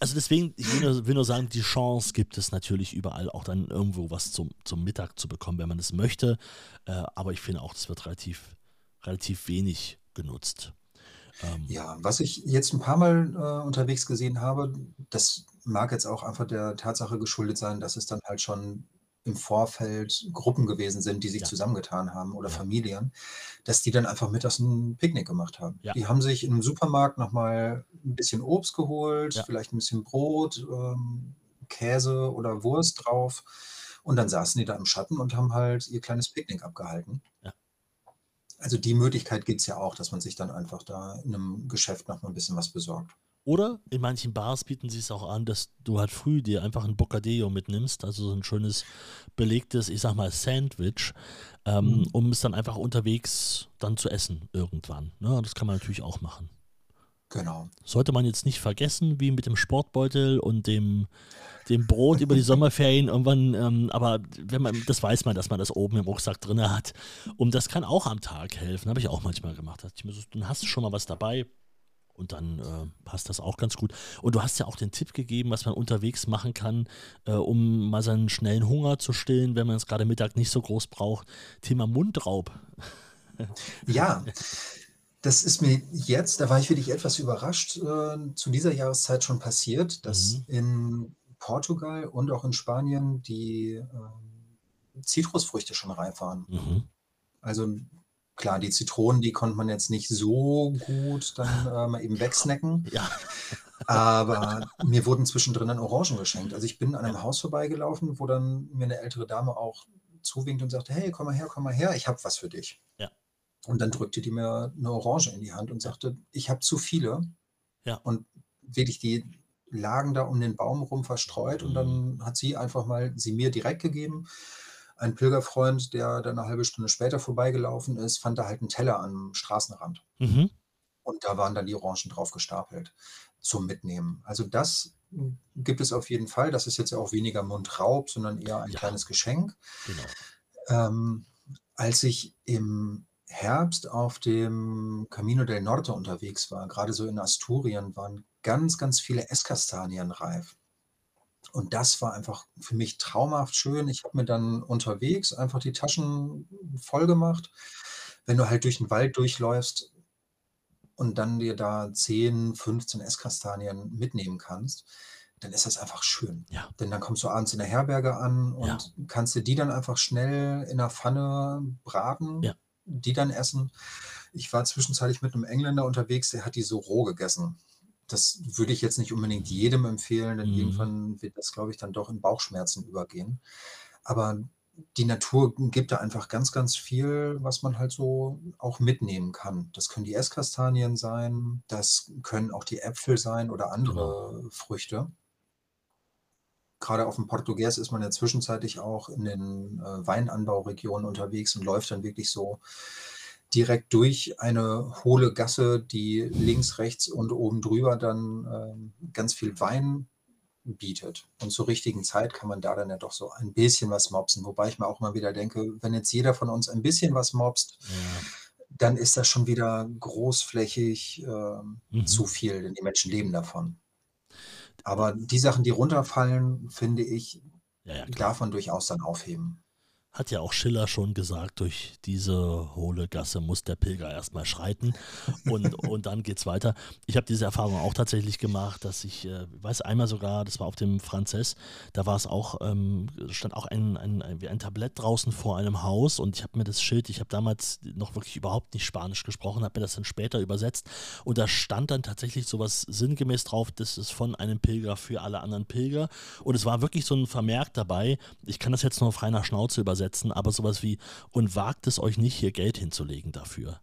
Also deswegen, ich will nur, will nur sagen, die Chance gibt es natürlich überall auch dann irgendwo was zum, zum Mittag zu bekommen, wenn man es möchte. Äh, aber ich finde auch, das wird relativ, relativ wenig genutzt. Ähm, Ja, was ich jetzt ein paar Mal, äh, unterwegs gesehen habe, das mag jetzt auch einfach der Tatsache geschuldet sein, dass es dann halt schon im Vorfeld Gruppen gewesen sind, die sich Ja. zusammengetan haben oder Ja. Familien, dass die dann einfach mittags 'n Picknick gemacht haben. Ja. Die haben sich im Supermarkt noch mal 'n bisschen Obst geholt, vielleicht 'n bisschen Brot, ähm, Käse oder Wurst drauf und dann saßen die da im Schatten und haben halt ihr kleines Picknick abgehalten. Also, die Möglichkeit gibt's ja auch, dass man sich dann einfach da in 'nem Geschäft noch mal 'n bisschen was besorgt. Oder in manchen Bars bieten sie es auch an, dass du halt früh dir einfach ein Bocadillo mitnimmst, also so ein schönes belegtes, ich sag mal, Sandwich, ähm, Mhm. um es dann einfach unterwegs dann zu essen irgendwann. Ne? Das kann man natürlich auch machen. Genau. Sollte man jetzt nicht vergessen, wie mit dem Sportbeutel und dem, dem Brot über die Sommerferien irgendwann, ähm, aber wenn man, das weiß man, dass man das oben im Rucksack drin hat. Und das kann auch am Tag helfen, habe ich auch manchmal gemacht. Dann hast du schon mal was dabei und dann äh, passt das auch ganz gut. Und du hast ja auch den Tipp gegeben, was man unterwegs machen kann, äh, um mal seinen schnellen Hunger zu stillen, wenn man es gerade Mittag nicht so groß braucht. Thema Mundraub. (laughs) Ja, das ist mir jetzt da war ich wirklich etwas überrascht, äh, zu dieser Jahreszeit schon passiert, dass Mhm. in Portugal und auch in Spanien die, ähm, Zitrusfrüchte schon reif waren. Mhm. Also, Klar, die Zitronen, die konnte man jetzt nicht so gut dann, äh, mal eben wegsnacken. (laughs) Ja. Aber mir wurden zwischendrin dann Orangen geschenkt. Also, ich bin an einem Haus vorbeigelaufen, wo dann mir 'ne ältere Dame auch zuwinkte und sagte: „Hey, komm mal her, komm mal her, ich habe was für dich.“ Ja. Und dann drückte die mir 'ne Orange in die Hand und sagte: „Ich habe zu viele.“ Ja. Und wirklich, die lagen da um den Baum rum verstreut und Mhm. dann hat sie einfach mal sie mir direkt gegeben. Ein Pilgerfreund, der dann 'ne halbe Stunde später vorbeigelaufen ist, fand da halt 'n Teller am Straßenrand. Mhm. Und da waren dann die Orangen drauf gestapelt zum Mitnehmen. Also, das, gibt es auf jeden Fall. Das ist jetzt ja auch weniger Mundraub, sondern eher ein Ja. kleines Geschenk. Genau. Ähm, als ich im Herbst auf dem Camino del Norte unterwegs war, grade so in Asturien, waren ganz, ganz viele Esskastanien reif. Und das war einfach für mich traumhaft schön. Ich habe mir dann unterwegs einfach die Taschen voll gemacht. Wenn du halt durch 'n Wald durchläufst und dann dir da 10, 15 Esskastanien mitnehmen kannst, dann ist das einfach schön. Ja. Denn dann kommst du abends in der Herberge an Ja. und kannst dir die dann einfach schnell in 'ner Pfanne braten, Ja. die dann essen. Ich war zwischenzeitlich mit 'nem Engländer unterwegs, der hat die so roh gegessen. Das würde ich jetzt nicht unbedingt jedem empfehlen, denn Mhm. irgendwann wird das, glaube ich, dann doch in Bauchschmerzen übergehen. Aber die Natur gibt da einfach ganz, ganz viel, was man halt so auch mitnehmen kann. Das können die Esskastanien sein, das können auch die Äpfel sein oder Genau. andere Früchte. Grade aufm Portugues ist man ja zwischenzeitlich auch in den, äh, Weinanbauregionen unterwegs und läuft dann wirklich so direkt durch eine hohle Gasse, die links, rechts und oben drüber dann, ähm, ganz viel Wein bietet. Und zur richtigen Zeit kann man da dann ja doch so ein bisschen was mopsen. Wobei ich mir auch immer wieder denke, wenn jetzt jeder von uns ein bisschen was mopst, Ja. dann ist das schon wieder großflächig, ähm, Mhm. zu viel, denn die Menschen leben davon. Aber die Sachen, die runterfallen, finde ich, Ja, ja, darf man durchaus dann aufheben. Hat ja auch Schiller schon gesagt, durch diese hohle Gasse muss der Pilger erst mal schreiten und (laughs) und dann geht's weiter. Ich habe diese Erfahrung auch tatsächlich gemacht, dass ich, äh, weiß einmal sogar, das war auf dem Frances, da war's auch ähm, stand auch ein ein ein wie ein Tablett draußen vor einem Haus und ich habe mir das Schild ich habe damals noch wirklich überhaupt nicht Spanisch gesprochen, habe mir das dann später übersetzt und da stand dann tatsächlich so was sinngemäß drauf, das ist von einem Pilger für alle anderen Pilger und es war wirklich so 'n Vermerk dabei, ich kann das jetzt nur frei nach Schnauze übersetzen, aber so was wie: „Und wagt es euch nicht, hier Geld hinzulegen dafür.“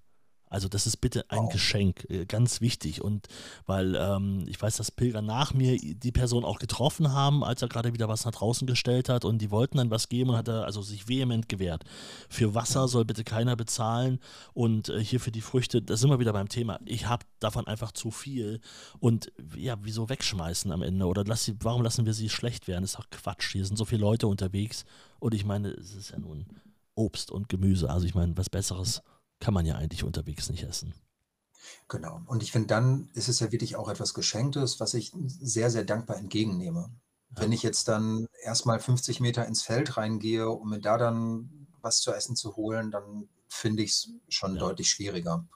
Also, das ist bitte ein Wow. Geschenk, äh, ganz wichtig und weil, ähm, ich weiß, dass Pilger nach mir die Person auch getroffen haben, als er grade wieder was nach draußen gestellt hat und die wollten dann was geben und hat er also sich vehement gewehrt. Für Wasser soll bitte keiner bezahlen und, äh, hier für die Früchte da sind wir wieder beim Thema. Ich habe davon einfach zu viel und ja, wieso wegschmeißen am Ende oder lass sie warum lassen wir sie schlecht werden? Ist doch Quatsch. Hier sind so viele Leute unterwegs und ich meine, es ist ja nun Obst und Gemüse. Also, ich meine, was Besseres kann man ja eigentlich unterwegs nicht essen. Genau. Und ich finde, dann ist es ja wirklich auch etwas Geschenktes, was ich sehr, sehr dankbar entgegennehme. Ja. Wenn ich jetzt dann erst mal 50 Meter ins Feld reingehe, um mir da dann was zu essen zu holen, dann finde ich's schon Ja. deutlich schwieriger.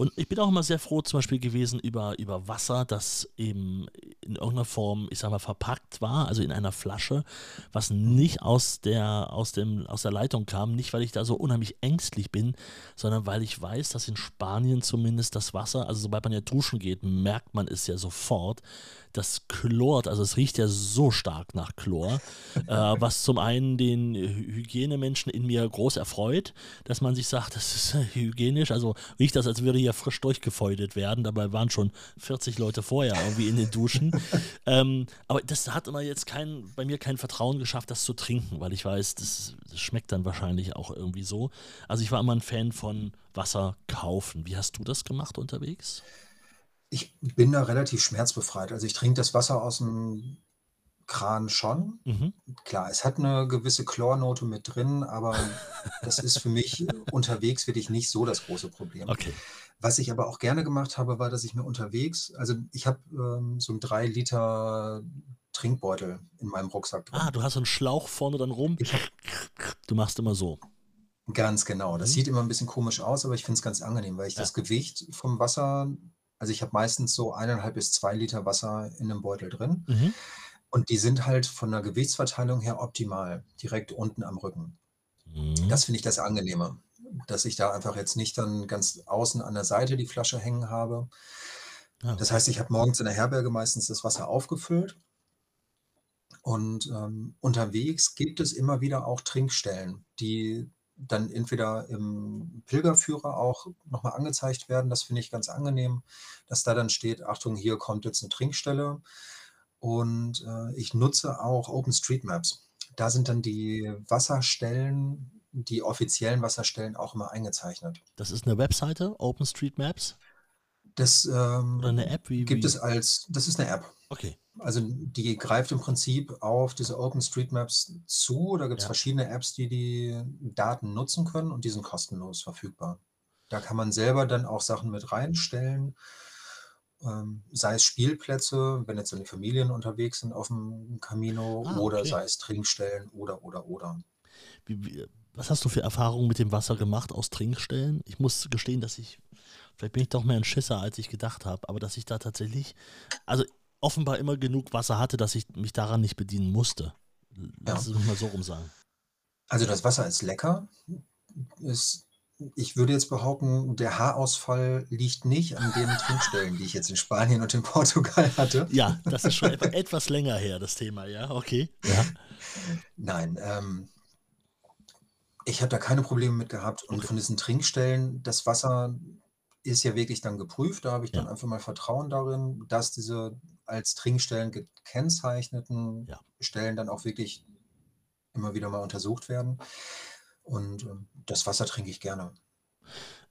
Und ich bin auch immer sehr froh zum Beispiel gewesen über über Wasser, das eben in irgend 'ner Form, ich sage mal, verpackt war, also in einer Flasche, was nicht aus der aus dem aus der Leitung kam. Nicht, weil ich da so unheimlich ängstlich bin, sondern weil ich weiß, dass in Spanien zumindest das Wasser also sobald man ja duschen geht, merkt man es ja sofort, das chlort, also es riecht ja so stark nach Chlor, (laughs) äh, was zum einen den Hy Hygienemenschen in mir groß erfreut, dass man sich sagt, das ist (laughs) hygienisch, also riecht das, als würde hier frisch durchgefeudet werden. Dabei waren schon 40 Leute vorher irgendwie in den Duschen. (laughs) ähm, aber das hat immer jetzt kein bei mir kein Vertrauen geschafft, das zu trinken, weil ich weiß, das das schmeckt dann wahrscheinlich auch irgendwie so. Also, ich war immer 'n Fan von Wasser kaufen. Wie hast du das gemacht unterwegs? Ich bin da relativ schmerzbefreit. Also, ich trinke das Wasser aus'm Kran schon. Mhm. Klar, es hat 'ne gewisse Chlornote mit drin, aber (laughs) das ist für mich unterwegs wirklich nicht so das große Problem. Okay. Was ich aber auch gerne gemacht habe, war, dass ich mir unterwegs also, ich habe, ähm, so 'n 3 Liter Trinkbeutel in meinem Rucksack Ah, drin. du hast so 'n Schlauch vorne dann rum. Ich habe Du machst immer so. Ganz genau. Das Mhm. sieht immer 'n bisschen komisch aus, aber ich finde es ganz angenehm, weil ich Ja. das Gewicht vom Wasser also, ich habe meistens so 1,5 bis 2 Liter Wasser in 'nem Beutel drin Mhm. und die sind halt von der Gewichtsverteilung her optimal, direkt unten am Rücken. Mhm. Das finde ich das Angenehme. dass ich da einfach jetzt nicht dann ganz außen an der Seite die Flasche hängen habe. Ja, Das heißt, ich habe morgens in der Herberge meistens das Wasser aufgefüllt und, ähm, unterwegs gibt es immer wieder auch Trinkstellen, die dann entweder im Pilgerführer auch noch mal angezeigt werden. Das finde ich ganz angenehm, dass da dann steht: „Achtung, hier kommt jetzt 'ne Trinkstelle.“ Und, äh, ich nutze auch OpenStreetMaps. Da sind dann die Wasserstellen die offiziellen Wasserstellen auch immer eingezeichnet. das ist eine Webseite, OpenStreetMaps Das, oder eine ähm, App? Wie, gibt wie? es als das ist 'ne App. Okay, Also, die greift im Prinzip auf diese OpenStreetMaps zu. Da gibt's ja. verschiedene Apps, die die Daten nutzen können und die sind kostenlos verfügbar. Da kann man selber dann auch Sachen mit reinstellen, ähm, sei es Spielplätze, wenn jetzt dann die Familien unterwegs sind aufm Camino Ah, oder okay. sei es Trinkstellen oder, oder, oder. Wie, wie, was hast du für Erfahrungen mit dem Wasser gemacht aus Trinkstellen? Ich muss gestehen, dass ich, vielleicht bin ich doch mehr ein Schisser, als ich gedacht habe, aber dass ich da tatsächlich, also offenbar immer genug Wasser hatte, dass ich mich daran nicht bedienen musste. Lass Ja. es mich mal so rum sagen. Also, das Wasser ist lecker. Ist ich würde jetzt behaupten, der Haarausfall liegt nicht an den (laughs) Trinkstellen, die ich jetzt in Spanien und in Portugal hatte. Ja, das ist schon etwa, etwas länger her, das Thema, ja, okay. Ja, Nein, ähm, ich habe da keine Probleme mit gehabt und okay. von diesen Trinkstellen das Wasser ist ja wirklich dann geprüft. Da habe ich dann Ja, einfach mal Vertrauen darin, dass diese als Trinkstellen gekennzeichneten ja. Stellen dann auch wirklich immer wieder mal untersucht werden. Und, ähm, das Wasser trinke ich gerne.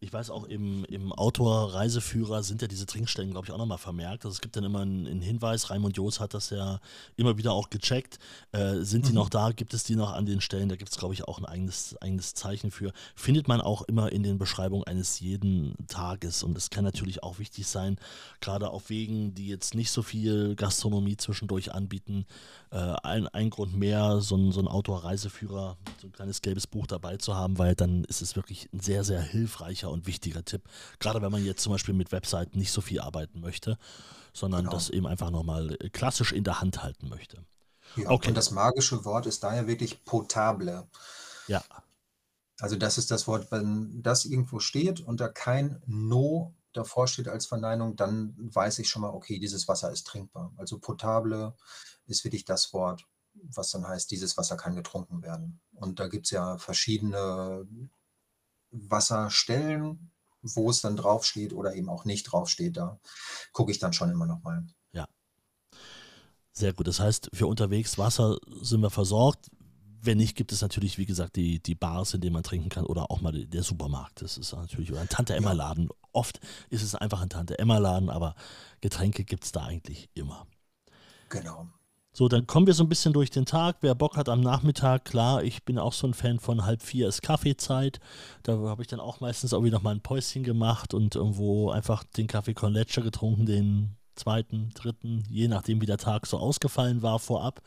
Ich weiß auch, im, im Autor-Reiseführer sind ja diese Trinkstellen, glaube ich, auch nochmal vermerkt. Also es gibt dann immer einen, einen Hinweis, Raimund Joos hat das ja immer wieder auch gecheckt. Äh, sind die noch Mhm. da? Gibt es die noch an den Stellen? Da gibt es, glaube ich, auch ein eigenes, eigenes Zeichen für. Findet man auch immer in den Beschreibungen eines jeden Tages. Und es kann natürlich auch wichtig sein, gerade auf Wegen, die jetzt nicht so viel Gastronomie zwischendurch anbieten. Äh, ein, ein Grund mehr, so ein, so ein Outdoor-Reiseführer, so ein kleines gelbes Buch dabei zu haben, weil dann ist es wirklich ein sehr, sehr hilfreicher und wichtiger Tipp. Gerade wenn man jetzt zum Beispiel mit Webseiten nicht so viel arbeiten möchte, sondern Genau. das eben einfach nochmal klassisch in der Hand halten möchte. Ja, Okay, und das magische Wort ist daher wirklich potable. ja, Also, das ist das Wort, wenn das irgendwo steht und da kein „No“ davor steht als Verneinung, dann weiß ich schon mal, okay, dieses Wasser ist trinkbar. Also, potable ist wirklich das Wort, was dann heißt, dieses Wasser kann getrunken werden. Und da gibt's ja verschiedene Wasserstellen, wo es dann draufsteht oder eben auch nicht draufsteht. Da gucke ich dann schon immer noch mal. ja. Sehr gut. Das heißt, für unterwegs Wasser sind wir versorgt. Wenn nicht, gibt es natürlich, wie gesagt, die, die Bars, in denen man trinken kann oder auch mal der Supermarkt. Das ist natürlich, oder ein Tante-Emma-Laden. Oft ist es einfach ein Tante-Emma-Laden, aber Getränke gibt es da eigentlich immer. Genau. So, dann kommen wir so ein bisschen durch den Tag. Wer Bock hat am Nachmittag, klar, ich bin auch so ein Fan von halb vier ist Kaffeezeit. Da habe ich dann auch meistens irgendwie noch mal ein Päuschen gemacht und irgendwo einfach den Kaffee con leche getrunken, den zweiten, dritten, je nachdem wie der Tag so ausgefallen war vorab.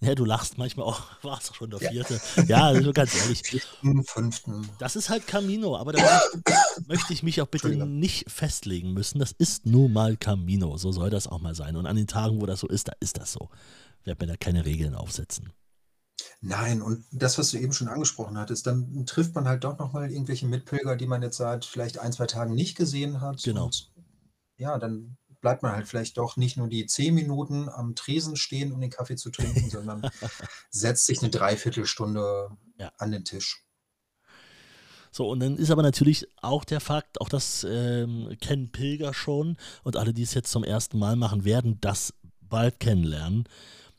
Ja, du lachst manchmal auch, (laughs) war es schon der Ja. vierte. Ja, also ganz ehrlich, 4., 5. das ist halt Camino, aber da möchte- ich mich auch bitte nicht festlegen müssen. Das ist nun mal Camino, so soll das auch mal sein. Und an den Tagen, wo das so ist, da ist das so. Ich werde mir da keine Regeln aufsetzen. Nein, und das, was du eben schon angesprochen hattest, dann trifft man halt doch noch mal irgendwelche Mitpilger, die man jetzt seit vielleicht 1, 2 Tagen nicht gesehen hat. Genau. Und ja, dann bleibt man halt vielleicht doch nicht nur die 10 Minuten am Tresen stehen, um den Kaffee zu trinken, (laughs) sondern setzt sich 'ne Dreiviertelstunde Ja. an den Tisch. So, und dann ist aber natürlich auch der Fakt, auch das ähm, kennen Pilger schon und alle, die es jetzt zum ersten Mal machen, werden das bald kennenlernen,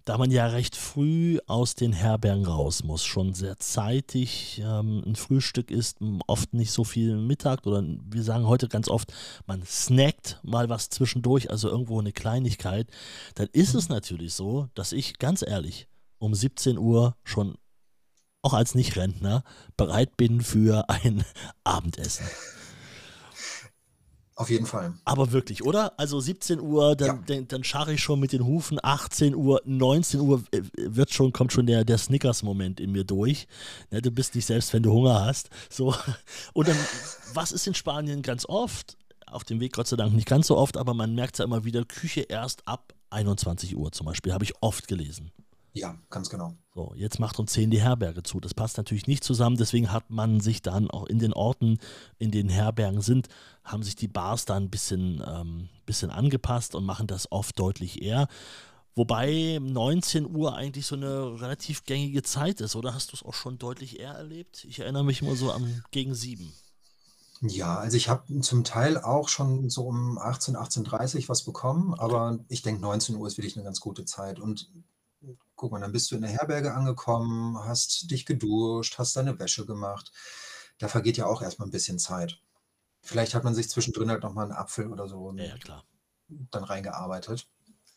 da man ja recht früh aus den Herbergen raus muss, schon sehr zeitig. Ähm, ein Frühstück ist oft nicht so viel Mittag oder wir sagen heute ganz oft, man snackt mal was zwischendurch, also irgendwo eine Kleinigkeit. Dann ist es natürlich so, dass ich ganz ehrlich um 17 Uhr schon auch als Nicht-Rentner bereit bin für ein (laughs) Abendessen. Auf jeden Fall. Aber wirklich, oder? Also 17 Uhr, dann, Ja. dann, dann scharre ich schon mit den Hufen, 18 Uhr, 19 Uhr äh, wird schon, kommt schon der, der Snickers-Moment in mir durch. Ne, du bist nicht selbst, wenn du Hunger hast. So. (laughs) Und dann, was ist in Spanien ganz oft? Auf dem Weg Gott sei Dank nicht ganz so oft, aber man merkt es ja immer wieder, Küche erst ab 21 Uhr zum Beispiel, habe ich oft gelesen. Ja, ganz genau. So, jetzt macht um 10 die Herberge zu. Das passt natürlich nicht zusammen, deswegen hat man sich dann auch in den Orten, in denen Herbergen sind, haben sich die Bars da ein bisschen, ähm, bisschen angepasst und machen das oft deutlich eher. Wobei 19 Uhr eigentlich so eine relativ gängige Zeit ist, oder hast du es auch schon deutlich eher erlebt? Ich erinnere mich immer so an gegen 7. Ja, also ich habe zum Teil auch schon so um 18, 18:30 was bekommen, aber ich denke, 19 Uhr ist wirklich eine ganz gute Zeit. Und guck mal, dann bist du in der Herberge angekommen, hast dich geduscht, hast deine Wäsche gemacht. Da vergeht ja auch erstmal ein bisschen Zeit. Vielleicht hat man sich zwischendrin halt noch mal 'n Apfel oder so Ja, ja, klar. dann reingearbeitet.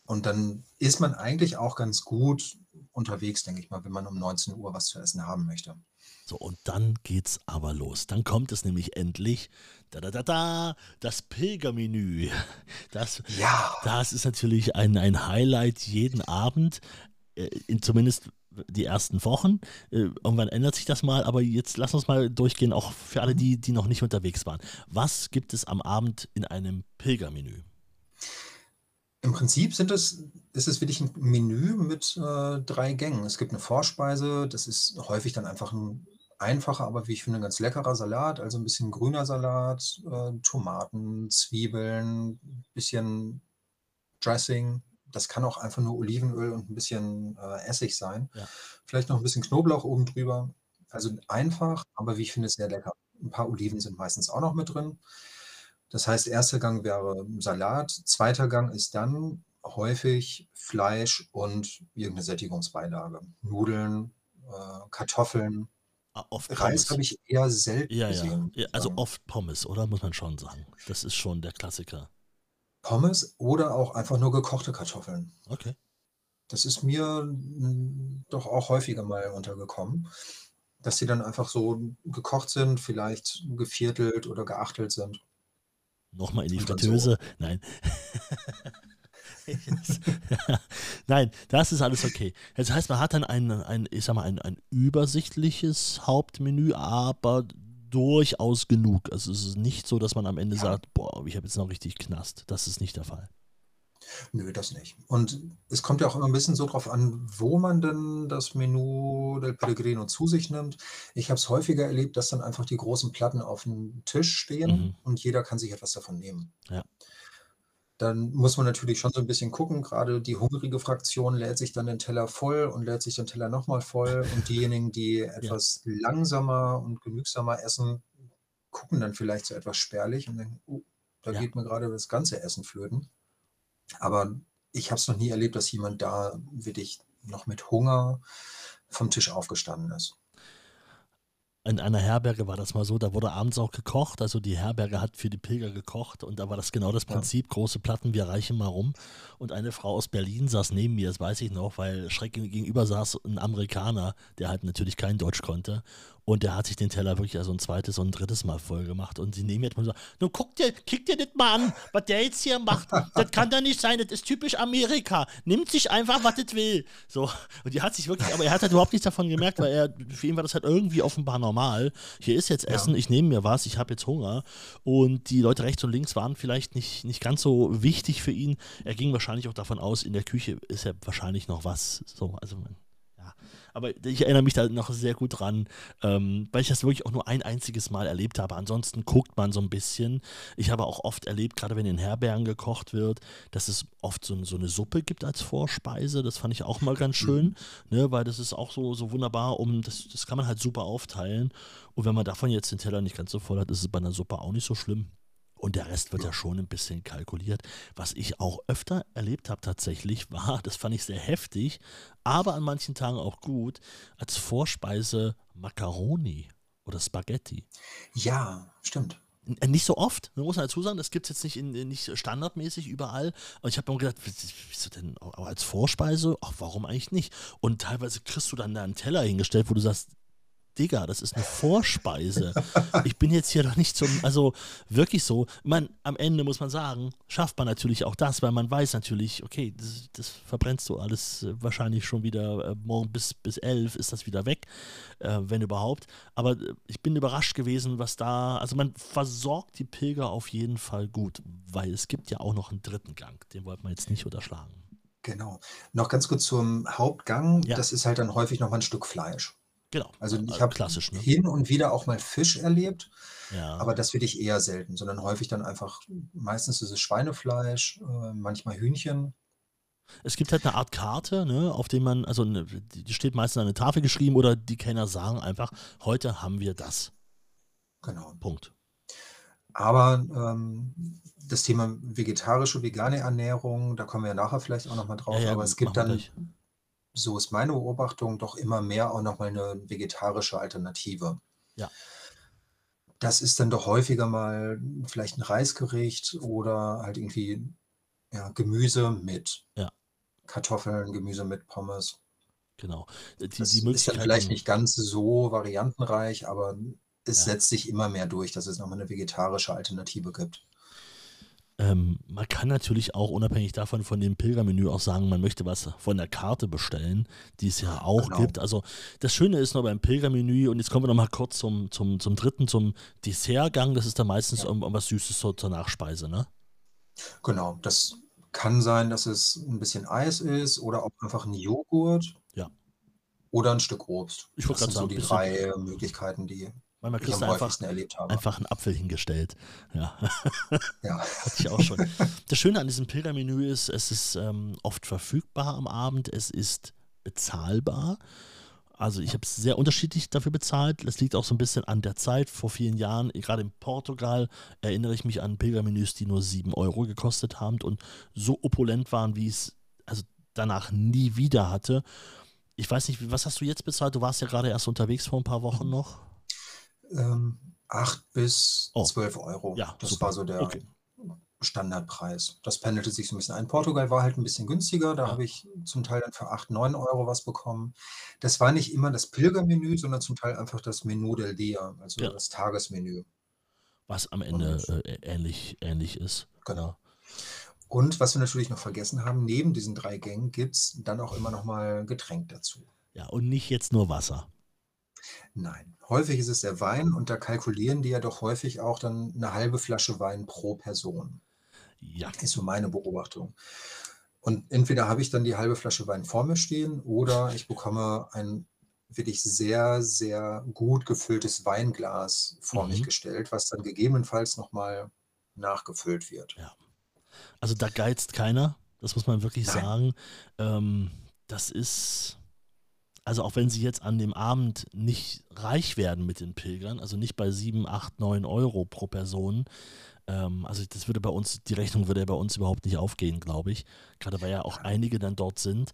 Und dann ist man eigentlich auch ganz gut unterwegs, denke ich mal, wenn man um 19 Uhr was zu essen haben möchte. So, und dann geht's aber los. Dann kommt es nämlich endlich, da da da da, das Pilgermenü. Das, Ja. das ist natürlich ein, ein Highlight jeden Abend, zumindest die ersten Wochen. Äh, Irgendwann ändert sich das mal, aber jetzt lass uns mal durchgehen, auch für alle, die, die noch nicht unterwegs waren. Was gibt es am Abend in einem Pilgermenü? Im Prinzip sind es ist es wirklich ein Menü mit, äh, 3 Gängen. Es gibt eine Vorspeise, das ist häufig dann einfach ein einfacher, aber wie ich finde, ganz leckerer Salat, also ein bisschen grüner Salat, äh, Tomaten, Zwiebeln, bisschen Dressing. Das kann auch einfach nur Olivenöl und ein bisschen, äh, Essig sein. Ja. Vielleicht noch ein bisschen Knoblauch oben drüber. Also einfach, aber wie ich finde, sehr lecker. Ein paar Oliven sind meistens auch noch mit drin. Das heißt, erster Gang wäre Salat, zweiter Gang ist dann häufig Fleisch und irgendeine Sättigungsbeilage. Nudeln, äh, Kartoffeln. Ah, Oft Reis habe ich eher selten Ja, ja. gesehen, ja also sagen. oft Pommes, oder? Muss man schon sagen. Das ist schon der Klassiker. Pommes oder auch einfach nur gekochte Kartoffeln. Okay. Das ist mir, hm, doch auch häufiger mal untergekommen, dass die dann einfach so gekocht sind, vielleicht geviertelt oder geachtelt sind Nochmal in die und dann Fritteuse. Nein. (laughs) Nein, das ist alles okay. Das heißt, man hat dann ein, ein ich sag mal, ein, ein übersichtliches Hauptmenü, aber durchaus genug. Also es ist nicht so, dass man am Ende Ja. sagt, boah, ich habe jetzt noch richtig Knast. Das ist nicht der Fall. Nö, das nicht. Und es kommt ja auch immer ein bisschen so drauf an, wo man denn das Menù del Pellegrino zu sich nimmt. Ich habe es häufiger erlebt, dass dann einfach die großen Platten auf dem Tisch stehen Mhm. und jeder kann sich etwas davon nehmen. Ja. Dann muss man natürlich schon so ein bisschen gucken, Gerade die hungrige Fraktion lädt sich dann den Teller voll und lädt sich den Teller noch mal voll und diejenigen, die (laughs) Ja. etwas langsamer und genügsamer essen, gucken dann vielleicht so etwas spärlich und denken: „Oh, da Ja. geht mir gerade das ganze Essen flöten.“ Aber ich habe es noch nie erlebt, dass jemand da wirklich noch mit Hunger vom Tisch aufgestanden ist. In einer Herberge war das mal so, da wurde abends auch gekocht. Also die Herberge hat für die Pilger gekocht und da war das genau das Ja. Prinzip. Große Platten, wir reichen mal rum. Und eine Frau aus Berlin saß neben mir, das weiß ich noch, weil schräg gegenüber saß ein Amerikaner, der halt natürlich kein Deutsch konnte. Und der hat sich den Teller wirklich also ein zweites und ein drittes Mal voll gemacht. Und sie neben mir hat gesagt, nun guck dir, kick dir das mal an, was der jetzt hier macht. Das kann doch nicht sein, das ist typisch Amerika. Nimmt sich einfach, was das will. So. Und die hat sich wirklich, aber er hat halt überhaupt nichts davon gemerkt, weil er, für ihn war das halt irgendwie offenbar normal. Hier ist jetzt Essen, Ja. ich nehme mir was, ich habe jetzt Hunger. Und die Leute rechts und links waren vielleicht nicht, nicht ganz so wichtig für ihn. Er ging wahrscheinlich auch davon aus, in der Küche ist ja wahrscheinlich noch was. So, also man. Aber ich erinnere mich da noch sehr gut dran, ähm, weil ich das wirklich auch nur ein einziges Mal erlebt habe. Ansonsten guckt man so ein bisschen. Ich habe auch oft erlebt, gerade wenn in Herbergen gekocht wird, dass es oft so, so eine Suppe gibt als Vorspeise. Das fand ich auch mal ganz schön, Mhm. ne, weil das ist auch so, so wunderbar, um das, das kann man halt super aufteilen. Und wenn man davon jetzt den Teller nicht ganz so voll hat, ist es bei einer Suppe auch nicht so schlimm. Und der Rest wird ja schon ein bisschen kalkuliert. Was ich auch öfter erlebt habe tatsächlich, (laughs) war, das fand ich sehr heftig, aber an manchen Tagen auch gut, als Vorspeise Macaroni oder Spaghetti. Ja, stimmt. Äh, Nicht so oft, man muss man dazu sagen, das gibt es jetzt nicht, in, in- nicht standardmäßig überall. Aber ich habe mir gedacht, wieso denn aber als Vorspeise? Ach, warum eigentlich nicht? Und teilweise kriegst du dann da einen Teller hingestellt, wo du sagst, Digga, das ist eine Vorspeise. Ich bin jetzt hier doch nicht zum, also wirklich so. Man, am Ende muss man sagen, schafft man natürlich auch das, weil man weiß natürlich, okay, das, das verbrennst du alles äh, wahrscheinlich schon wieder, äh, morgen bis, bis elf ist das wieder weg, äh, wenn überhaupt. Aber äh, ich bin überrascht gewesen, was da, also man versorgt die Pilger auf jeden Fall gut, weil es gibt ja auch noch einen dritten Gang, den wollte man jetzt nicht unterschlagen. Genau. Noch ganz kurz zum Hauptgang. Ja. Das ist halt dann häufig noch mal 'n Stück Fleisch. Genau, Also, ich habe klassisch, ne? hin und wieder auch mal Fisch erlebt, Ja. aber das wirklich eher selten, sondern häufig dann einfach meistens ist es Schweinefleisch, äh, manchmal Hühnchen. Es gibt halt 'ne Art Karte, ne, auf dem man also 'ne die steht meistens an der Tafel geschrieben oder die Kellner sagen einfach: „Heute haben wir das.“ Genau. Punkt. Aber, ähm, das Thema vegetarische, vegane Ernährung, da kommen wir ja nachher vielleicht auch noch mal Ja, drauf, ja, aber es gibt dann. So ist meine Beobachtung, doch immer mehr auch noch mal 'ne vegetarische Alternative. Ja. Das ist dann doch häufiger mal vielleicht 'n Reisgericht oder halt irgendwie, ja, Gemüse mit Ja. Kartoffeln, Gemüse mit Pommes. Genau. Die Das die ist dann vielleicht nicht ganz so variantenreich, aber es Ja. setzt sich immer mehr durch, dass es noch mal 'ne vegetarische Alternative gibt. Ähm, man kann natürlich auch unabhängig davon von dem Pilgermenü auch sagen, man möchte was von der Karte bestellen, die es ja auch Genau. gibt. Also, das Schöne ist noch beim Pilgermenü und jetzt kommen wir noch mal kurz zum zum zum 3., zum Dessertgang. Das ist dann meistens Ja. irgend irgendwas Süßes so zur Nachspeise, ne? Genau, das kann sein, dass es 'n bisschen Eis ist oder auch einfach 'n Joghurt Ja. oder 'n Stück Obst. Ich Das sind so die 3 Möglichkeiten, die Manchmal ich kriegst du einfach einfach 'n Apfel hingestellt. Ja. Ja. (laughs) Hatte ich auch schon. Das Schöne an diesem Pilgermenü ist, es ist, ähm, oft verfügbar am Abend, es ist bezahlbar. Also, ich habe sehr unterschiedlich dafür bezahlt. Das liegt auch so 'n bisschen an der Zeit. Vor vielen Jahren, grade in Portugal, erinnere ich mich an Pilgermenüs, die nur 7 € gekostet haben und so opulent waren, wie ich's also danach nie wieder hatte. Ich weiß nicht, was hast du jetzt bezahlt? Du warst ja grade erst unterwegs vor 'n paar Wochen noch. Ähm, 8 bis Oh. 12 €. Ja, Das super. war so der Okay. Standardpreis. Das pendelte sich so 'n bisschen ein. Portugal war halt 'n bisschen günstiger, da Ja. habe ich zum Teil dann für 8, 9 € was bekommen. Das war nicht immer das Pilgermenü, sondern zum Teil einfach das Menú del día, also Ja. das Tagesmenü. Was am Ende, äh, ähnlich ähnlich ist. Genau. Und was wir natürlich noch vergessen haben, neben diesen 3 Gängen gibt's dann auch immer noch mal Getränk dazu. Ja, und nicht jetzt nur Wasser. Nein, häufig ist es der Wein und da kalkulieren die ja doch häufig auch dann 'ne halbe Flasche Wein pro Person. Ja. Ist so meine Beobachtung. Und entweder habe ich dann die halbe Flasche Wein vor mir stehen oder ich bekomme ein wirklich sehr, sehr gut gefülltes Weinglas vor mich Mhm. gestellt, was dann gegebenenfalls noch mal nachgefüllt wird. Ja. Also, da geizt keiner, das muss man wirklich Nein. sagen. Ähm, das ist also, auch wenn sie jetzt an dem Abend nicht reich werden mit den Pilgern, also nicht bei 7, 8, 9 € pro Person, ähm, also das würde bei uns die Rechnung würde ja bei uns überhaupt nicht aufgehen, glaube ich, grade weil ja auch einige dann dort sind.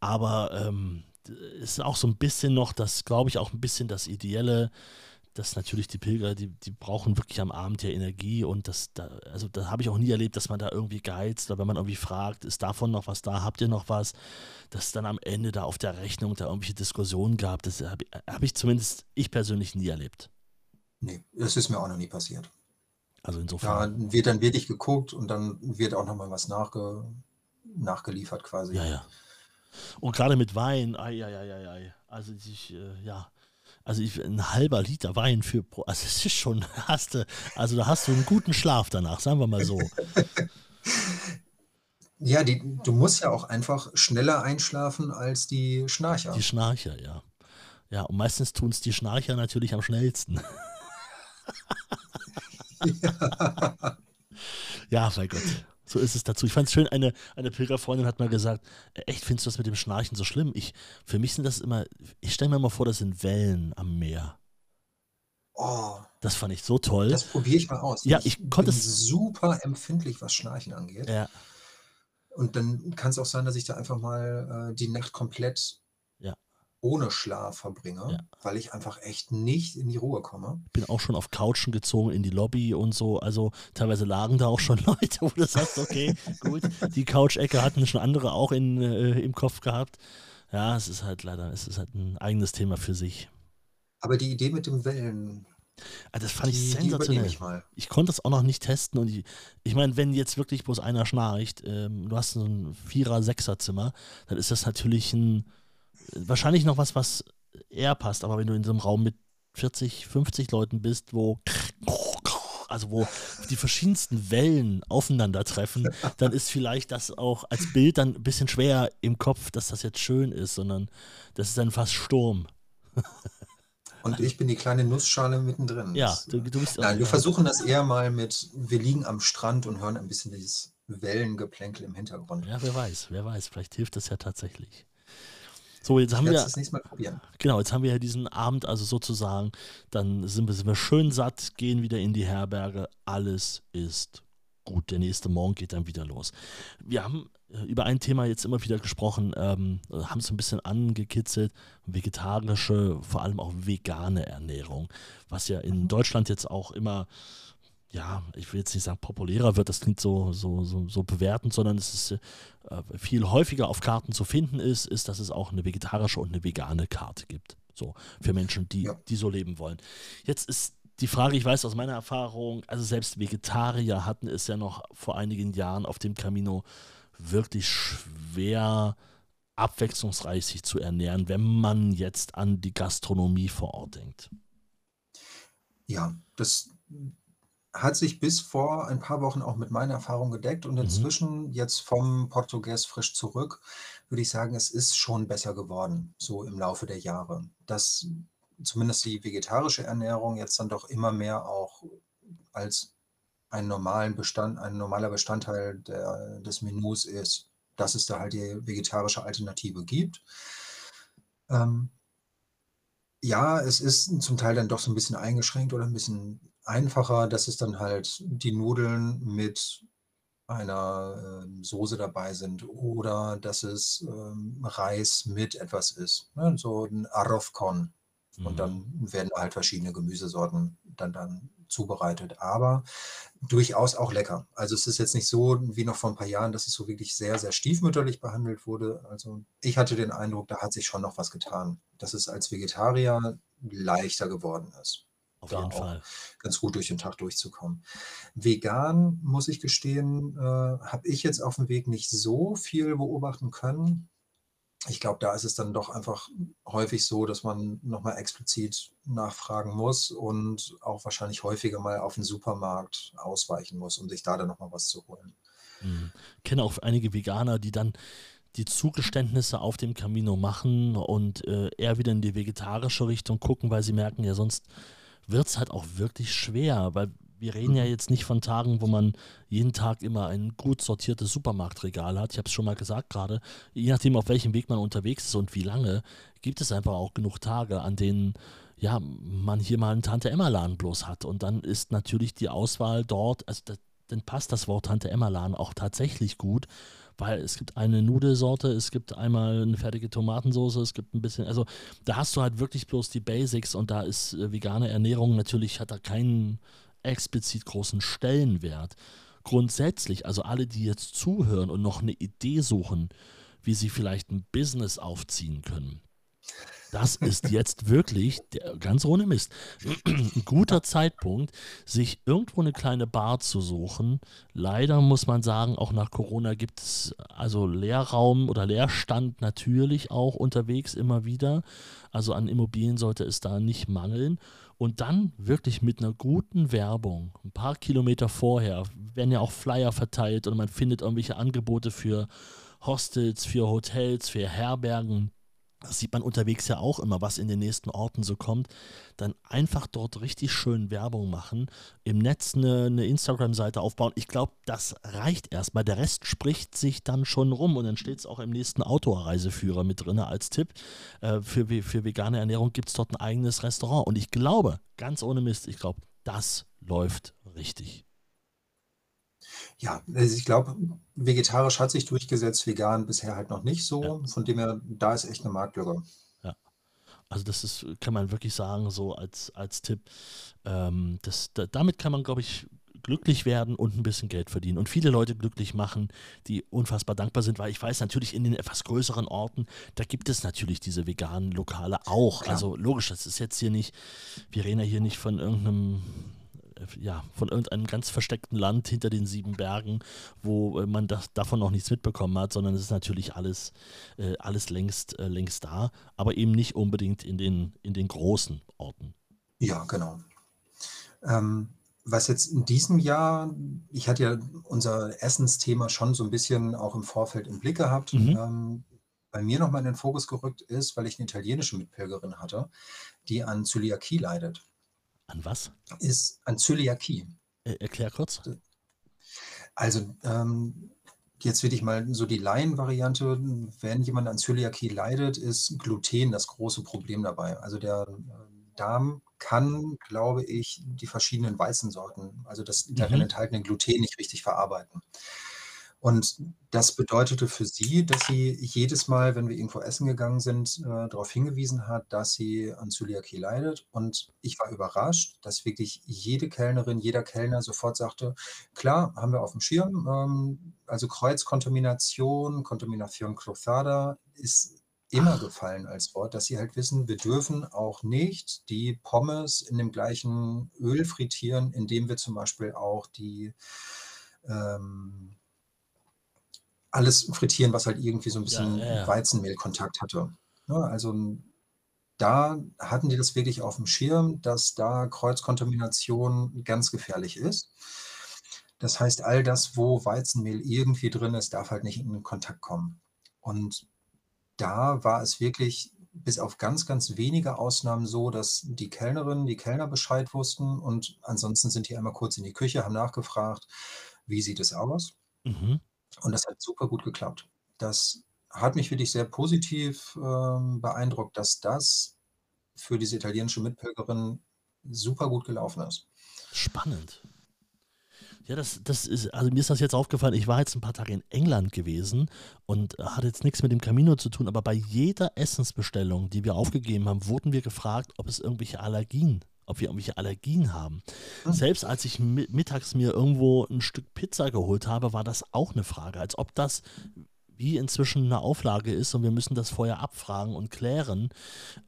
Aber, ähm, ist auch so 'n bisschen noch das glaube ich, auch 'n bisschen das Ideelle, dass natürlich die Pilger, die die brauchen wirklich am Abend ja Energie und das da also, da habe ich auch nie erlebt, dass man da irgendwie geizt oder wenn man irgendwie fragt: „Ist davon noch was da? Habt ihr noch was?“ Dass dann am Ende da auf der Rechnung da irgendwelche Diskussionen gab, das habe habe ich zumindest ich persönlich nie erlebt. Ne, das ist mir auch noch nie passiert. Also, Da insofern wird dann wirklich geguckt und dann wird auch noch mal was nachge nachgeliefert quasi. Ja, ja. Und grade mit Wein, ei, ei, ei, ei, ei. Also, ich, äh, ja also, ich 'n halber Liter Wein für also, es ist schon (laughs) hast du also, da hast du 'n guten Schlaf danach, sagen wir mal so. (laughs) Ja, die du musst ja auch einfach schneller einschlafen als die Schnarcher. Die Schnarcher, ja. Ja, und meistens tun's die Schnarcher natürlich am schnellsten. (laughs) Ja. Ja, mein Gott, so ist es dazu. Ich fand's schön, eine eine Pilgerfreundin hat mal gesagt: „Äh, echt, findest du das mit dem Schnarchen so schlimm?“ Ich für mich sind das immer ich stelle mir immer vor, das sind Wellen am Meer. Oh. Das fand ich so toll. Das probiere ich mal aus. Ja, Ich ich konnte bin es super empfindlich, was Schnarchen angeht. Ja. Und dann kann's auch sein, dass ich da einfach mal, äh, die Nacht komplett. Ohne Schlaf verbringe, Ja. weil ich einfach echt nicht in die Ruhe komme. Bin auch schon auf Couchen gezogen in die Lobby und so. Also, teilweise lagen da auch schon (laughs) Leute, wo du sagst: „Okay, gut.“ Die Couch-Ecke hatten schon andere auch in äh, im Kopf gehabt. Ja, es ist halt leider es ist halt 'n eigenes Thema für sich. Aber die Idee mit den Wellen, Ah, das fand ich die übernehme sensationell. ich. Ich konnte es auch noch nicht testen und ich ich meine, wenn jetzt wirklich bloß einer schnarcht, ähm, du hast so 'n Vierer Sechser-Zimmer, dann ist das natürlich 'n wahrscheinlich noch was, was eher passt. Aber wenn du in so 'nem Raum mit 40, 50 Leuten bist, wo also wo die verschiedensten Wellen aufeinandertreffen, (laughs) dann ist vielleicht das auch als Bild dann ein bisschen schwer im Kopf, dass das jetzt schön ist, sondern das ist dann fast Sturm. (laughs) Und ich bin die kleine Nussschale mittendrin. Ja, du, du bist Nein, wir versuchen das eher mal mit, wir liegen am Strand und hören ein bisschen dieses Wellengeplänkel im Hintergrund. Ja, wer weiß, wer weiß, vielleicht hilft das ja tatsächlich. So, jetzt haben wir. das nächste Mal probieren. Genau, jetzt haben wir ja diesen Abend, also sozusagen, dann sind wir, sind wir schön satt, gehen wieder in die Herberge, alles ist gut. Der nächste Morgen geht dann wieder los. Wir haben äh, über ein Thema jetzt immer wieder gesprochen, ähm, haben es ein bisschen angekitzelt, vegetarische, vor allem auch vegane Ernährung, was ja in Deutschland jetzt auch immer ja, ich will jetzt nicht sagen populärer wird, das klingt so, so, so, so bewertend, sondern es ist äh, viel häufiger auf Karten zu finden ist, ist, dass es auch eine vegetarische und eine vegane Karte gibt. So, für Menschen, die, ja. die so leben wollen. Jetzt ist die Frage, ich weiß aus meiner Erfahrung, also selbst Vegetarier hatten es ja noch vor einigen Jahren auf dem Camino wirklich schwer abwechslungsreich sich zu ernähren, wenn man jetzt an die Gastronomie vor Ort denkt. Ja, das hat sich bis vor ein paar Wochen auch mit meiner Erfahrung gedeckt und Mhm. inzwischen jetzt vom Portugies frisch zurück, würde ich sagen, es ist schon besser geworden, so im Laufe der Jahre. Dass zumindest die vegetarische Ernährung jetzt dann doch immer mehr auch als ein normalen Bestand ein normaler Bestandteil der des Menüs ist, dass es da halt die vegetarische Alternative gibt. Ähm ja, es ist zum Teil dann doch so ein bisschen eingeschränkt oder ein bisschen einfacher, dass es dann halt die Nudeln mit einer, ähm, Soße dabei sind oder dass es, ähm, Reis mit etwas ist, ne, so 'n Arroz con. Und Mhm. dann werden halt verschiedene Gemüsesorten dann dann zubereitet, aber durchaus auch lecker. Also, es ist jetzt nicht so wie noch vor ein paar Jahren, dass es so wirklich sehr, sehr stiefmütterlich behandelt wurde. Also, ich hatte den Eindruck, da hat sich schon noch was getan, dass es als Vegetarier leichter geworden ist. Auf da jeden Fall. ganz gut durch den Tag durchzukommen. Vegan, muss ich gestehen, äh, habe ich jetzt auf dem Weg nicht so viel beobachten können. Ich glaube, da ist es dann doch einfach häufig so, dass man noch mal explizit nachfragen muss und auch wahrscheinlich häufiger mal auf 'n Supermarkt ausweichen muss, um sich da dann noch mal was zu holen. Mhm. Kenne auch einige Veganer, die dann die Zugeständnisse auf dem Camino machen und, äh, eher wieder in die vegetarische Richtung gucken, weil sie merken, ja, sonst wird es halt auch wirklich schwer, weil wir reden ja Mhm. jetzt nicht von Tagen, wo man jeden Tag immer ein gut sortiertes Supermarktregal hat. Ich habe es schon mal gesagt gerade, je nachdem, auf welchem Weg man unterwegs ist und wie lange, gibt es einfach auch genug Tage, an denen ja, man hier mal einen Tante-Emma-Laden bloß hat. Und dann ist natürlich die Auswahl dort, also da, dann passt das Wort Tante-Emma-Laden auch tatsächlich gut, weil es gibt eine Nudelsorte, es gibt einmal eine fertige Tomatensauce, es gibt ein bisschen, also da hast du halt wirklich bloß die Basics und da ist äh, vegane Ernährung natürlich, hat da keinen explizit großen Stellenwert. Grundsätzlich, also alle, die jetzt zuhören und noch eine Idee suchen, wie sie vielleicht ein Business aufziehen können, das ist jetzt wirklich, der, ganz ohne Mist, ein guter Zeitpunkt, sich irgendwo eine kleine Bar zu suchen. Leider muss man sagen, auch nach Corona gibt es also Leerraum oder Leerstand natürlich auch unterwegs immer wieder. Also an Immobilien sollte es da nicht mangeln. Und dann wirklich mit einer guten Werbung, ein paar Kilometer vorher, werden ja auch Flyer verteilt und man findet irgendwelche Angebote für Hostels, für Hotels, für Herbergen das sieht man unterwegs ja auch immer, was in den nächsten Orten so kommt, dann einfach dort richtig schön Werbung machen, im Netz eine, eine Instagram-Seite aufbauen. Ich glaube, das reicht erstmal. Der Rest spricht sich dann schon rum und dann steht es auch im nächsten Outdoor-Reiseführer mit drin als Tipp. Äh, für, für vegane Ernährung gibt es dort ein eigenes Restaurant. Und ich glaube, ganz ohne Mist, ich glaube, das läuft richtig. Ja, also ich glaube, vegetarisch hat sich durchgesetzt, vegan bisher halt noch nicht Ja. so. Von dem her, da ist echt eine Marktlücke. Ja. Also das ist, kann man wirklich sagen, so als, als Tipp. Ähm, das, da, damit kann man, glaube ich, glücklich werden und ein bisschen Geld verdienen und viele Leute glücklich machen, die unfassbar dankbar sind, weil ich weiß natürlich in den etwas größeren Orten, da gibt es natürlich diese veganen Lokale auch. Klar. Also logisch, das ist jetzt hier nicht, wir reden ja hier nicht von irgendeinem ja, von irgendeinem ganz versteckten Land hinter den sieben Bergen, wo äh, man das, davon noch nichts mitbekommen hat, sondern es ist natürlich alles, äh, alles längst, äh, längst da, aber eben nicht unbedingt in den, in den großen Orten. Ja, genau. Ähm, was jetzt in diesem Jahr ich hatte ja unser Essensthema schon so ein bisschen auch im Vorfeld im Blick gehabt. Mhm. Ähm, bei mir noch mal in den Fokus gerückt ist, weil ich eine italienische Mitpilgerin hatte, die an Zöliakie leidet. An was? Ist an Zöliakie. Äh, erklär kurz. Also, ähm, jetzt wirklich mal so die Laienvariante. Wenn jemand an Zöliakie leidet, ist Gluten das große Problem dabei. Also, der, äh, Darm kann, glaube ich, die verschiedenen Weizensorten, also das darin Mhm. enthaltene Gluten nicht richtig verarbeiten. Und das bedeutete für sie, dass sie jedes Mal, wenn wir irgendwo essen gegangen sind, äh, darauf hingewiesen hat, dass sie an Zöliakie leidet. Und ich war überrascht, dass wirklich jede Kellnerin, jeder Kellner sofort sagte: „Klar, haben wir auf dem Schirm.“ Ähm, also Kreuzkontamination, Contaminación cruzada ist immer Ach. gefallen als Wort, dass sie halt wissen, wir dürfen auch nicht die Pommes in dem gleichen Öl frittieren, in dem wir zum Beispiel auch die, ähm alles frittieren, was halt irgendwie so 'n Ja, ja, bisschen ja. Weizenmehlkontakt hatte, ne? Also, da hatten die das wirklich aufm Schirm, dass da Kreuzkontamination ganz gefährlich ist. Das heißt, all das, wo Weizenmehl irgendwie drin ist, darf halt nicht in Kontakt kommen. Und da war es wirklich bis auf ganz, ganz wenige Ausnahmen so, dass die Kellnerinnen, die Kellner Bescheid wussten und ansonsten sind die einmal kurz in die Küche, haben nachgefragt: „Wie sieht es aus?“ Mhm. Und das hat super gut geklappt. Das hat mich wirklich sehr positiv, ähm, beeindruckt, dass das für diese italienische Mitpilgerin super gut gelaufen ist. Spannend. Ja, das das ist also, mir ist das jetzt aufgefallen, ich war jetzt 'n paar Tage in England gewesen und hatte jetzt nix mit dem Camino zu tun, aber bei jeder Essensbestellung, die wir aufgegeben haben, wurden wir gefragt, ob es irgendwelche Allergien ob wir irgendwelche Allergien haben. Hm. Selbst als ich mi mittags mir irgendwo 'n Stück Pizza geholt habe, war das auch 'ne Frage, als ob das wie inzwischen 'ne Auflage ist und wir müssen das vorher abfragen und klären.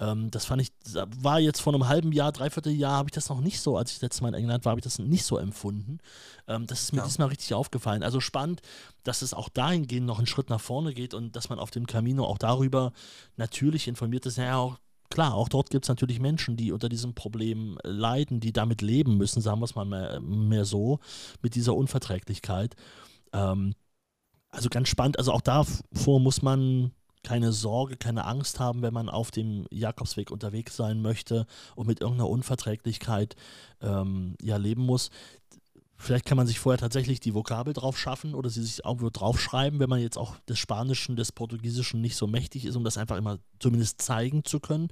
Ähm, das fand ich war jetzt vor 'nem halben Jahr, 3/4 Jahr habe ich das noch nicht so als ich das letzte Mal in England war, habe ich das nicht so empfunden. Ähm, das ist mir Ja. diesmal richtig aufgefallen. Also, spannend, dass es auch dahingehend noch 'n Schritt nach vorne geht und dass man auf dem Camino auch darüber natürlich informiert ist. Na ja, auch klar, auch dort gibt's natürlich Menschen, die unter diesem Problem leiden, die damit leben müssen, sagen wir's mal mehr mehr so, mit dieser Unverträglichkeit. Ähm, also, ganz spannend. Also, auch davor muss man keine Sorge, keine Angst haben, wenn man auf dem Jakobsweg unterwegs sein möchte und mit irgend 'ner Unverträglichkeit, ähm, ja, leben muss. Vielleicht kann man sich vorher tatsächlich die Vokabel drauf schaffen oder sie sich irgendwo draufschreiben, wenn man jetzt auch des Spanischen, des Portugiesischen nicht so mächtig ist, um das einfach immer zumindest zeigen zu können.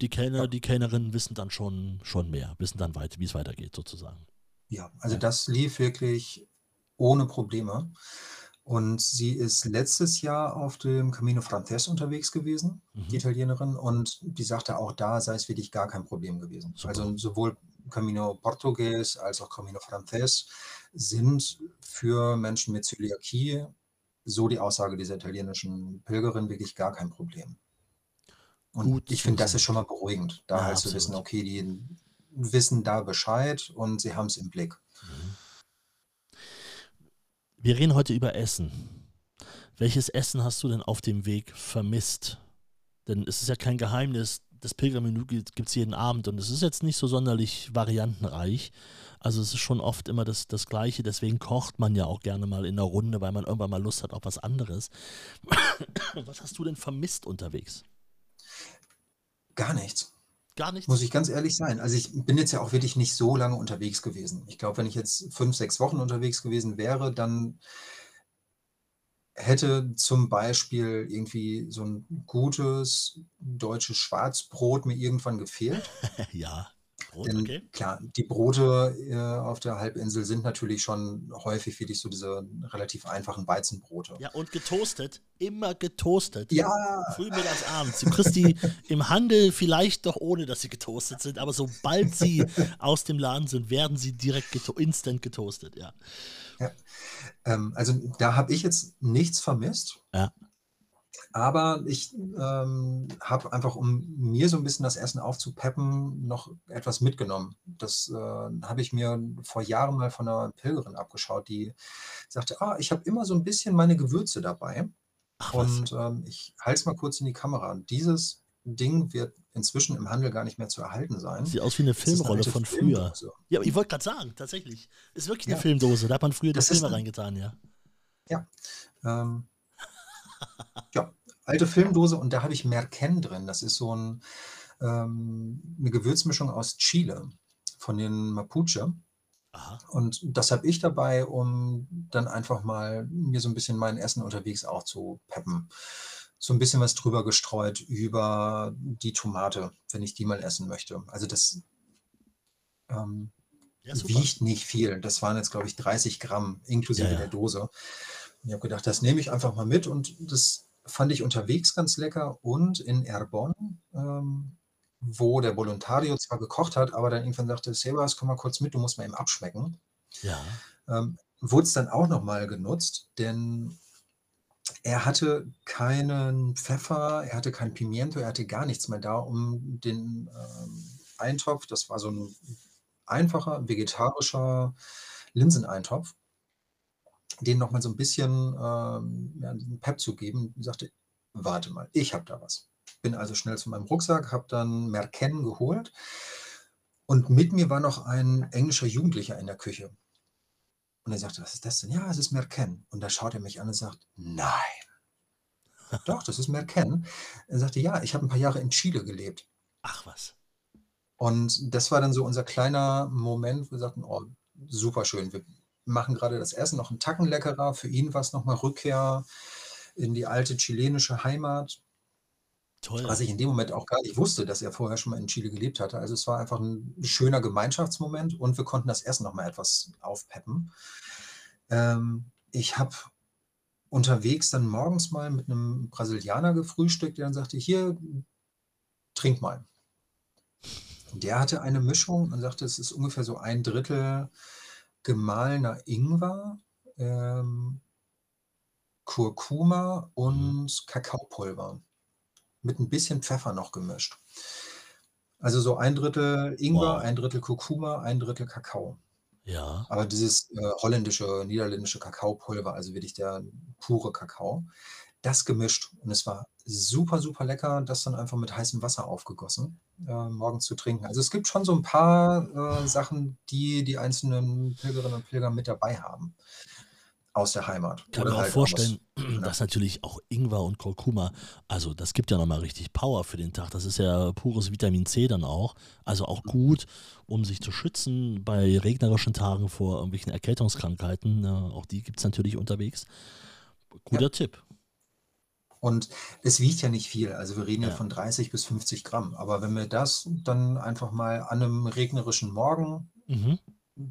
Die Kellner, die Kellnerinnen wissen dann schon schon mehr, wissen dann weit wie's weitergeht sozusagen. Ja, also, das lief wirklich ohne Probleme. Und sie ist letztes Jahr auf dem Camino Frances unterwegs gewesen, die Mhm. Italienerin, und die sagte, auch da sei es wirklich gar kein Problem gewesen. Super. Also, sowohl Camino Portugues als auch Camino Frances sind für Menschen mit Zöliakie, so die Aussage dieser italienischen Pilgerin, wirklich gar kein Problem. Und Gut ich finde, das ist schon mal beruhigend, da Ja, halt zu wissen, absolut. okay, die wissen da Bescheid und sie haben's im Blick. Mhm. Wir reden heute über Essen. Welches Essen hast du denn auf dem Weg vermisst? Denn es ist ja kein Geheimnis, das Pilgermenü gi gibt's jeden Abend und es ist jetzt nicht so sonderlich variantenreich. Also, es ist schon oft immer das das Gleiche, deswegen kocht man ja auch gerne mal in 'ner Runde, weil man irgendwann mal Lust hat auf was anderes. (coughs) Was hast du denn vermisst unterwegs? Gar nichts. Gar nichts? Muss ich ganz ehrlich sein. Also, ich bin jetzt ja auch wirklich nicht so lange unterwegs gewesen. Ich glaube, wenn ich jetzt 5, 6 Wochen unterwegs gewesen wäre, dann hätte zum Beispiel irgendwie so 'n gutes deutsches Schwarzbrot mir irgendwann gefehlt. (laughs) Ja, Brot, Denn okay. klar, die Brote, äh, auf der Halbinsel sind natürlich schon häufig wirklich so diese relativ einfachen Weizenbrote. Ja, und getoastet, immer getoastet. Ja. Früh, mittags, abends. Du kriegst die (laughs) im Handel vielleicht doch ohne, dass sie getoastet sind, aber sobald sie aus dem Laden sind, werden sie direkt geto instant getoastet, ja. Ja. Ähm, also, da habe ich jetzt nichts vermisst. Ja. Aber ich, ähm, habe einfach, um mir so 'n bisschen das Essen aufzupeppen, noch etwas mitgenommen. Das, äh, habe ich mir vor Jahren mal von 'ner Pilgerin abgeschaut, die sagte: „Ah, ich habe immer so 'n bisschen meine Gewürze dabei.“ Ach was. Und, ähm, ich halte es mal kurz in die Kamera. Dieses Ding wird inzwischen im Handel gar nicht mehr zu erhalten sein. Sieht aus wie eine Filmrolle von früher. Ja, ich wollte gerade sagen, tatsächlich. Ist wirklich eine ja. Filmdose. Da hat man früher die Filme ein, reingetan, ja. Ja. Ähm, (laughs) ja, alte Filmdose und da habe ich Merken drin. Das ist so ein, ähm, eine Gewürzmischung aus Chile von den Mapuche. Aha. Und das habe ich dabei, um dann einfach mal mir so ein bisschen mein Essen unterwegs auch zu peppen so ein bisschen was drüber gestreut über die Tomate, wenn ich die mal essen möchte. Also das ähm, ja, wiegt nicht viel. Das waren jetzt, glaube ich, 30 Gramm inklusive ja, ja. der Dose. Und ich habe gedacht, das nehme ich einfach mal mit und das fand ich unterwegs ganz lecker und in Erbon, ähm, wo der Volontario zwar gekocht hat, aber dann irgendwann sagte, Sebas, komm mal kurz mit, du musst mal eben abschmecken. Ja. Ähm, wurde es dann auch nochmal genutzt, denn er hatte keinen Pfeffer, er hatte kein Pimiento, er hatte gar nichts mehr da, um den ähm, Eintopf, das war so ein einfacher vegetarischer Linseneintopf, den nochmal so ein bisschen ähm, ja, Pep zu geben. Ich sagte, warte mal, ich habe da was. Bin also schnell zu meinem Rucksack, habe dann Merken geholt und mit mir war noch ein englischer Jugendlicher in der Küche. Und er sagte, was ist das denn? Ja, es ist Merken. Und da schaut er mich an und sagt, nein. (laughs) Doch, das ist Merken. Er sagte, ja, ich habe ein paar Jahre in Chile gelebt. Ach was. Und das war dann so unser kleiner Moment, wo wir sagten, oh, super schön. Wir machen gerade das Essen noch einen Tacken leckerer. Für ihn war es nochmal Rückkehr in die alte chilenische Heimat. Toll. Was ich in dem Moment auch gar nicht wusste, dass er vorher schon mal in Chile gelebt hatte. Also es war einfach ein schöner Gemeinschaftsmoment und wir konnten das Essen noch mal etwas aufpeppen. Ähm, ich habe unterwegs dann morgens mal mit einem Brasilianer gefrühstückt, der dann sagte, hier, trink mal. Der hatte eine Mischung und sagte, es ist ungefähr so ein Drittel gemahlener Ingwer, ähm, Kurkuma mhm. und Kakaopulver mit ein bisschen Pfeffer noch gemischt. Also so ein Drittel Ingwer, Wow. ein Drittel Kurkuma, ein Drittel Kakao. Ja. Aber dieses äh, holländische, niederländische Kakaopulver, also wirklich der pure Kakao, das gemischt. Und es war super, super lecker, das dann einfach mit heißem Wasser aufgegossen, äh, morgens zu trinken. Also es gibt schon so ein paar äh, Sachen, die die einzelnen Pilgerinnen und Pilger mit dabei haben aus der Heimat. Kann mir auch halt vorstellen, aus, genau. (clears throat) dass natürlich auch Ingwer und Kurkuma, also das gibt ja nochmal richtig Power für den Tag. Das ist ja pures Vitamin C dann auch. Also auch gut, um sich zu schützen bei regnerischen Tagen vor irgendwelchen Erkältungskrankheiten. Auch die gibt es natürlich unterwegs. Guter ja. Tipp. Und es wiegt ja nicht viel. Also wir reden ja. ja. von 30 bis 50 Gramm. Aber wenn wir das dann einfach mal an einem regnerischen Morgen mhm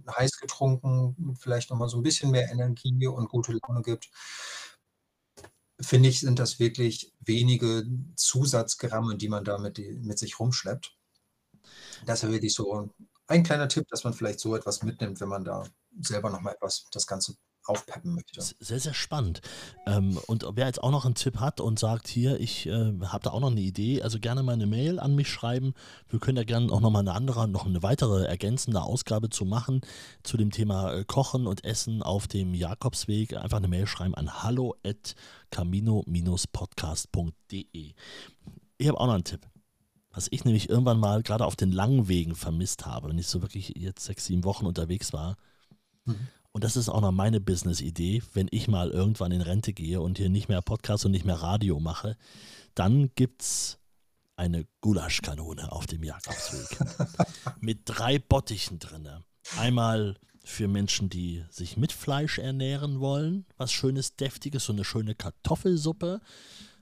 heiß getrunken, vielleicht nochmal so ein bisschen mehr Energie und gute Laune gibt, finde ich, sind das wirklich wenige Zusatzgramme, die man da mit, mit sich rumschleppt. Das ist wirklich so ein kleiner Tipp, dass man vielleicht so etwas mitnimmt, wenn man da selber nochmal etwas das Ganze aufpeppen möchte. Sehr, sehr spannend. Ähm, und wer jetzt auch noch einen Tipp hat und sagt, hier, ich äh, habe da auch noch eine Idee, also gerne mal eine Mail an mich schreiben. Wir können da gerne auch nochmal eine andere, noch eine weitere ergänzende Ausgabe zu machen zu dem Thema äh, Kochen und Essen auf dem Jakobsweg. Einfach eine Mail schreiben an hallo at camino-podcast.de. Ich habe auch noch einen Tipp. Was ich nämlich irgendwann mal gerade auf den langen Wegen vermisst habe, wenn ich so wirklich jetzt sechs, sieben Wochen unterwegs war. Mhm und das ist auch noch meine Business-Idee, wenn ich mal irgendwann in Rente gehe und hier nicht mehr Podcast und nicht mehr Radio mache, dann gibt es eine Gulaschkanone auf dem Jakobsweg. (laughs) mit drei Bottichen drin. Einmal für Menschen, die sich mit Fleisch ernähren wollen, was schönes, deftiges, so eine schöne Kartoffelsuppe.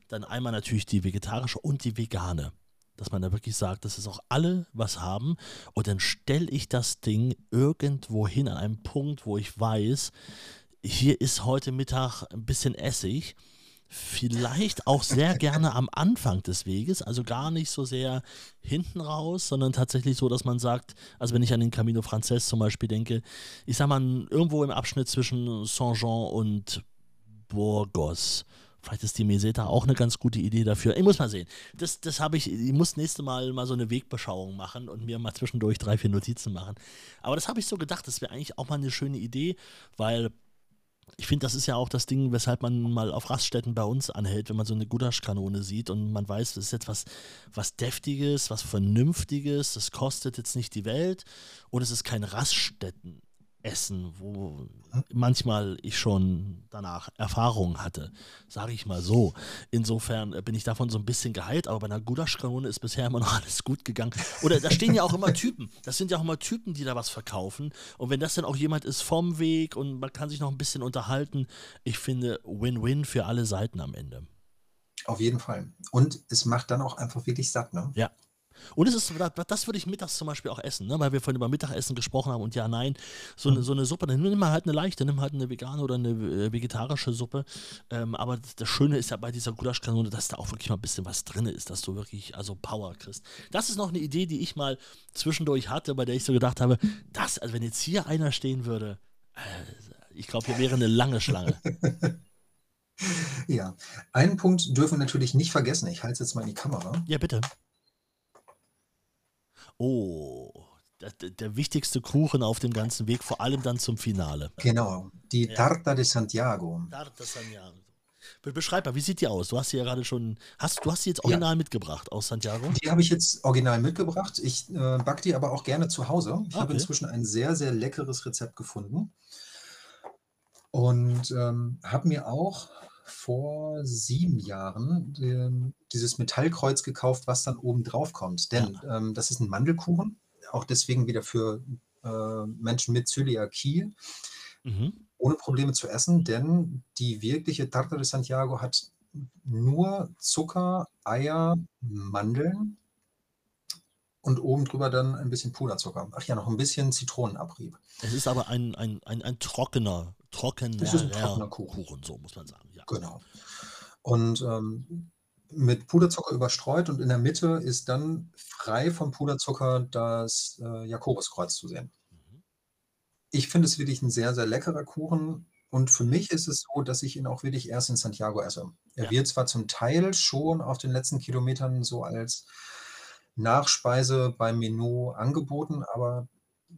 Dann einmal natürlich die vegetarische und die vegane dass man da wirklich sagt, dass es auch alle was haben und dann stelle ich das Ding irgendwo hin an einem Punkt, wo ich weiß, hier ist heute Mittag ein bisschen Essig. Vielleicht auch sehr (laughs) gerne am Anfang des Weges, also gar nicht so sehr hinten raus, sondern tatsächlich so, dass man sagt, also wenn ich an den Camino Frances zum Beispiel denke, ich sag mal, irgendwo im Abschnitt zwischen Saint-Jean und Burgos Vielleicht ist die Meseta auch eine ganz gute Idee dafür. Ich muss mal sehen. Das, das habe ich, ich muss nächste Mal mal so eine Wegbeschauung machen und mir mal zwischendurch drei, vier Notizen machen. Aber das habe ich so gedacht, das wäre eigentlich auch mal eine schöne Idee, weil ich finde, das ist ja auch das Ding, weshalb man mal auf Raststätten bei uns anhält, wenn man so eine Gulaschkanone sieht und man weiß, das ist jetzt was, was Deftiges, was Vernünftiges, das kostet jetzt nicht die Welt und es ist kein Raststätten. Essen, wo manchmal ich schon danach Erfahrungen hatte, sage ich mal so. Insofern bin ich davon so ein bisschen geheilt, aber bei einer Gulaschkanone ist bisher immer noch alles gut gegangen. Oder da stehen ja auch immer Typen. Das sind ja auch immer Typen, die da was verkaufen. Und wenn das dann auch jemand ist vom Weg und man kann sich noch ein bisschen unterhalten, ich finde Win-Win für alle Seiten am Ende. Auf jeden Fall. Und es macht dann auch einfach wirklich satt, ne? Ja, und es ist, das würde ich mittags zum Beispiel auch essen, ne? weil wir vorhin über Mittagessen gesprochen haben und ja, nein, so eine, mhm. so eine Suppe, dann nimm mal halt eine leichte, nimm halt eine vegane oder eine äh, vegetarische Suppe. Ähm, aber das Schöne ist ja bei dieser Gulaschkanone, dass da auch wirklich mal ein bisschen was drin ist, dass du wirklich also Power kriegst. Das ist noch eine Idee, die ich mal zwischendurch hatte, bei der ich so gedacht habe, das, also wenn jetzt hier einer stehen würde, äh, ich glaube, hier wäre eine lange Schlange. (laughs) Ja, einen Punkt dürfen wir natürlich nicht vergessen. Ich halte es jetzt mal in die Kamera. Ja, bitte. Oh, der, der, wichtigste Kuchen auf dem ganzen Weg, vor allem dann zum Finale. Genau, die ja. Tarta de Santiago. Tarta Santiago. Beschreib mal, wie sieht die aus? Du hast sie ja gerade schon, hast, du hast sie jetzt original ja. mitgebracht aus Santiago? Die habe ich jetzt original mitgebracht. Ich äh, backe die aber auch gerne zu Hause. Ich okay. habe inzwischen ein sehr, sehr leckeres Rezept gefunden. Und ähm, habe mir auch vor sieben Jahren ähm, dieses Metallkreuz gekauft, was dann oben drauf kommt. Denn ja. ähm, das ist ein Mandelkuchen, auch deswegen wieder für äh, Menschen mit Zöliakie. Mhm. Ohne Probleme zu essen, denn die wirkliche Tarta de Santiago hat nur Zucker, Eier, Mandeln und oben drüber dann ein bisschen Puderzucker. Ach ja, noch ein bisschen Zitronenabrieb. Es ist aber ein, ein, ein, ein trockener, trockener, ein trockener Kuchen. Kuchen, so muss man sagen. Genau. Und ähm, mit Puderzucker überstreut und in der Mitte ist dann frei vom Puderzucker das äh, Jakobskreuz zu sehen. Mhm. Ich finde es wirklich ein sehr, sehr leckerer Kuchen. Und für mich ist es so, dass ich ihn auch wirklich erst in Santiago esse. Er ja. wird zwar zum Teil schon auf den letzten Kilometern so als Nachspeise beim Menü angeboten, aber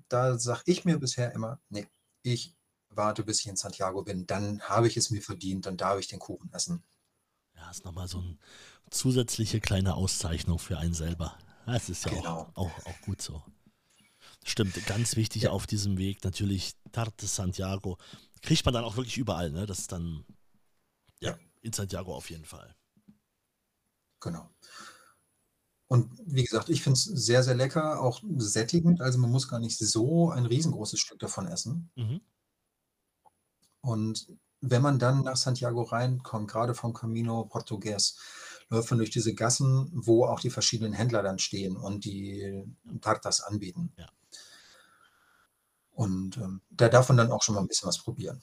da sage ich mir bisher immer, nee, ich warte, bis ich in Santiago bin, dann habe ich es mir verdient, dann darf ich den Kuchen essen. Ja, ist nochmal so eine zusätzliche kleine Auszeichnung für einen selber. Das ist ja genau. auch, auch, auch, gut so. Stimmt, ganz wichtig ja. auf diesem Weg natürlich Tarte Santiago. Kriegt man dann auch wirklich überall, ne? Das ist dann, ja, ja. in Santiago auf jeden Fall. Genau. Und wie gesagt, ich finde es sehr, sehr lecker, auch sättigend. Also man muss gar nicht so ein riesengroßes Stück davon essen. Mhm. Und wenn man dann nach Santiago reinkommt, gerade vom Camino Portugues, läuft man durch diese Gassen, wo auch die verschiedenen Händler dann stehen und die Tartas anbieten. Ja. Und ähm, da darf man dann auch schon mal ein bisschen was probieren.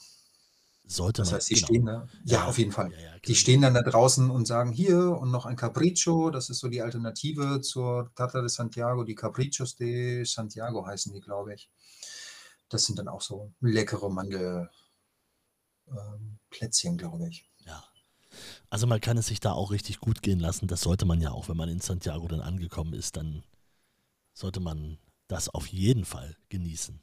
Sollte Das man, heißt, die genau. stehen da, ja, Ja, auf jeden Fall. ja, Die genau. stehen dann da draußen und sagen, hier und noch ein Capriccio, das ist so die Alternative zur Tarta de Santiago. Die Capriccios de Santiago heißen die, glaube ich. Das sind dann auch so leckere Mandelplätzchen, ähm, glaube ich. Ja. Also man kann es sich da auch richtig gut gehen lassen. Das sollte man ja auch, wenn man in Santiago dann angekommen ist, dann sollte man das auf jeden Fall genießen.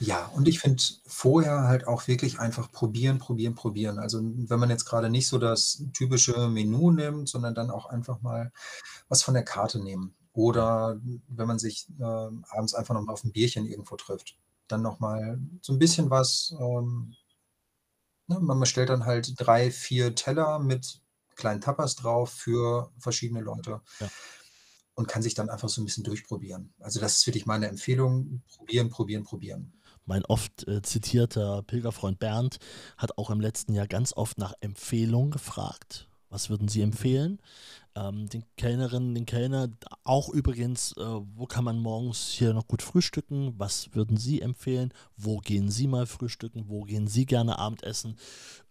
Ja, und ich finde vorher halt auch wirklich einfach probieren, probieren, probieren. Also wenn man jetzt gerade nicht so das typische Menü nimmt, sondern dann auch einfach mal was von der Karte nehmen. Oder wenn man sich äh, abends einfach noch mal auf ein Bierchen irgendwo trifft, dann noch mal so ein bisschen was. Ähm, man stellt dann halt drei, vier Teller mit kleinen Tapas drauf für verschiedene Leute Ja. und kann sich dann einfach so ein bisschen durchprobieren. Also das ist wirklich meine Empfehlung. Probieren, probieren, probieren. Mein oft äh, zitierter Pilgerfreund Bernd hat auch im letzten Jahr ganz oft nach Empfehlungen gefragt. Was würden Sie empfehlen? Ähm, den Kellnerinnen, den Kellner auch übrigens, äh, wo kann man morgens hier noch gut frühstücken? Was würden Sie empfehlen? Wo gehen Sie mal frühstücken? Wo gehen Sie gerne Abendessen?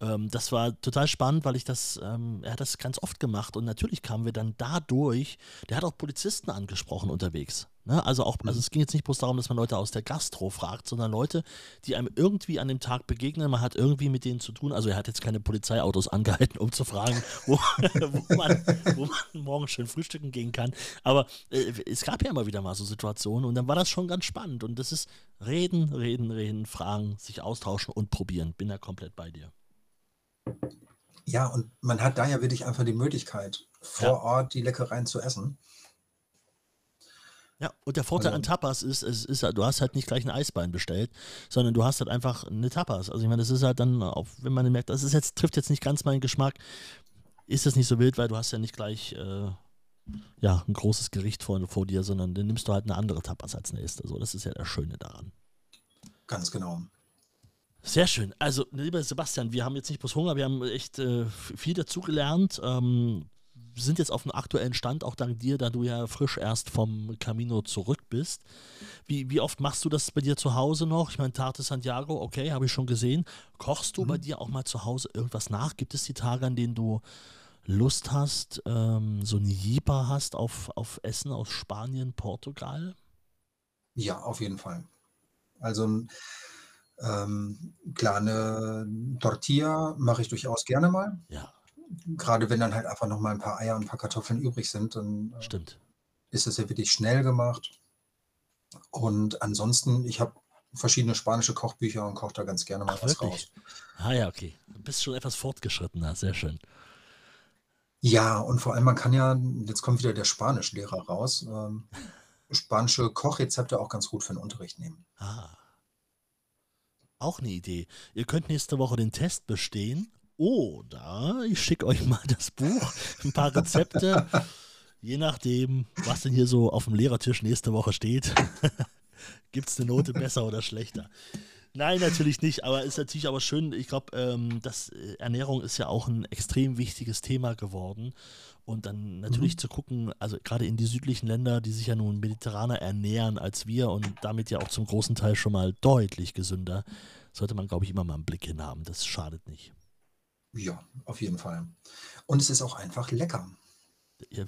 Ähm, das war total spannend, weil ich das, ähm, er hat das ganz oft gemacht und natürlich kamen wir dann dadurch, der hat auch Polizisten angesprochen unterwegs. Ne? Also auch, also es ging jetzt nicht bloß darum, dass man Leute aus der Gastro fragt, sondern Leute, die einem irgendwie an dem Tag begegnen, man hat irgendwie mit denen zu tun. Also er hat jetzt keine Polizeiautos angehalten, um zu fragen, wo, (laughs) wo, man, wo, man, man (laughs) morgen schön frühstücken gehen kann. Aber äh, es gab ja immer wieder mal so Situationen und dann war das schon ganz spannend. Und das ist reden, reden, reden, fragen, sich austauschen und probieren. Bin da komplett bei dir. Ja, und man hat da ja wirklich einfach die Möglichkeit, vor Ja. Ort die Leckereien zu essen. Ja, und der Vorteil Also- an Tapas ist, es ist, halt- du hast halt nicht gleich ein Eisbein bestellt, sondern du hast halt einfach eine Tapas. Also ich meine, das ist halt dann, auch wenn man merkt, das ist jetzt, trifft jetzt nicht ganz meinen Geschmack, ist das nicht so wild, weil du hast ja nicht gleich äh, ja, ein großes Gericht vor, vor dir, sondern dann nimmst du halt eine andere Tapas als nächste. So, das ist ja das Schöne daran. Ganz genau. Sehr schön. Also, lieber Sebastian, wir haben jetzt nicht bloß Hunger, wir haben echt äh, viel dazugelernt. Ähm, sind jetzt auf dem aktuellen Stand, auch dank dir, da du ja frisch erst vom Camino zurück bist. Wie, wie oft machst du das bei dir zu Hause noch? Ich meine, Tarte Santiago, okay, habe ich schon gesehen. Kochst du bei dir auch mal zu Hause irgendwas nach? Gibt es die Tage, an denen du Lust hast, ähm, so eine Jipa hast auf, auf Essen aus Spanien, Portugal? Ja, auf jeden Fall. Also ähm, klar, eine Tortilla mache ich durchaus gerne mal. Ja, Gerade wenn dann halt einfach noch mal ein paar Eier und ein paar Kartoffeln übrig sind, dann äh, stimmt. ist das ja wirklich schnell gemacht. Und ansonsten, ich habe verschiedene spanische Kochbücher und koche da ganz gerne mal Ach, was wirklich? raus. Ah ja, okay. Du bist schon etwas fortgeschrittener, sehr schön. Ja, und vor allem, man kann ja, jetzt kommt wieder der Spanischlehrer raus, ähm, spanische Kochrezepte auch ganz gut für den Unterricht nehmen. Ah. Auch eine Idee. Ihr könnt nächste Woche den Test bestehen oder ich schicke euch mal das Buch, ein paar Rezepte, je nachdem, was denn hier so auf dem Lehrertisch nächste Woche steht. (laughs) Gibt es eine Note besser oder schlechter? Nein, natürlich nicht, aber ist natürlich aber schön. Ich glaube, ähm, das äh, Ernährung ist ja auch ein extrem wichtiges Thema geworden. Und dann natürlich zu gucken, also gerade in die südlichen Länder, die sich ja nun mediterraner ernähren als wir und damit ja auch zum großen Teil schon mal deutlich gesünder, sollte man, glaube ich, immer mal einen Blick hin haben. Das schadet nicht. Ja, auf jeden Fall. Und es ist auch einfach lecker. Ja,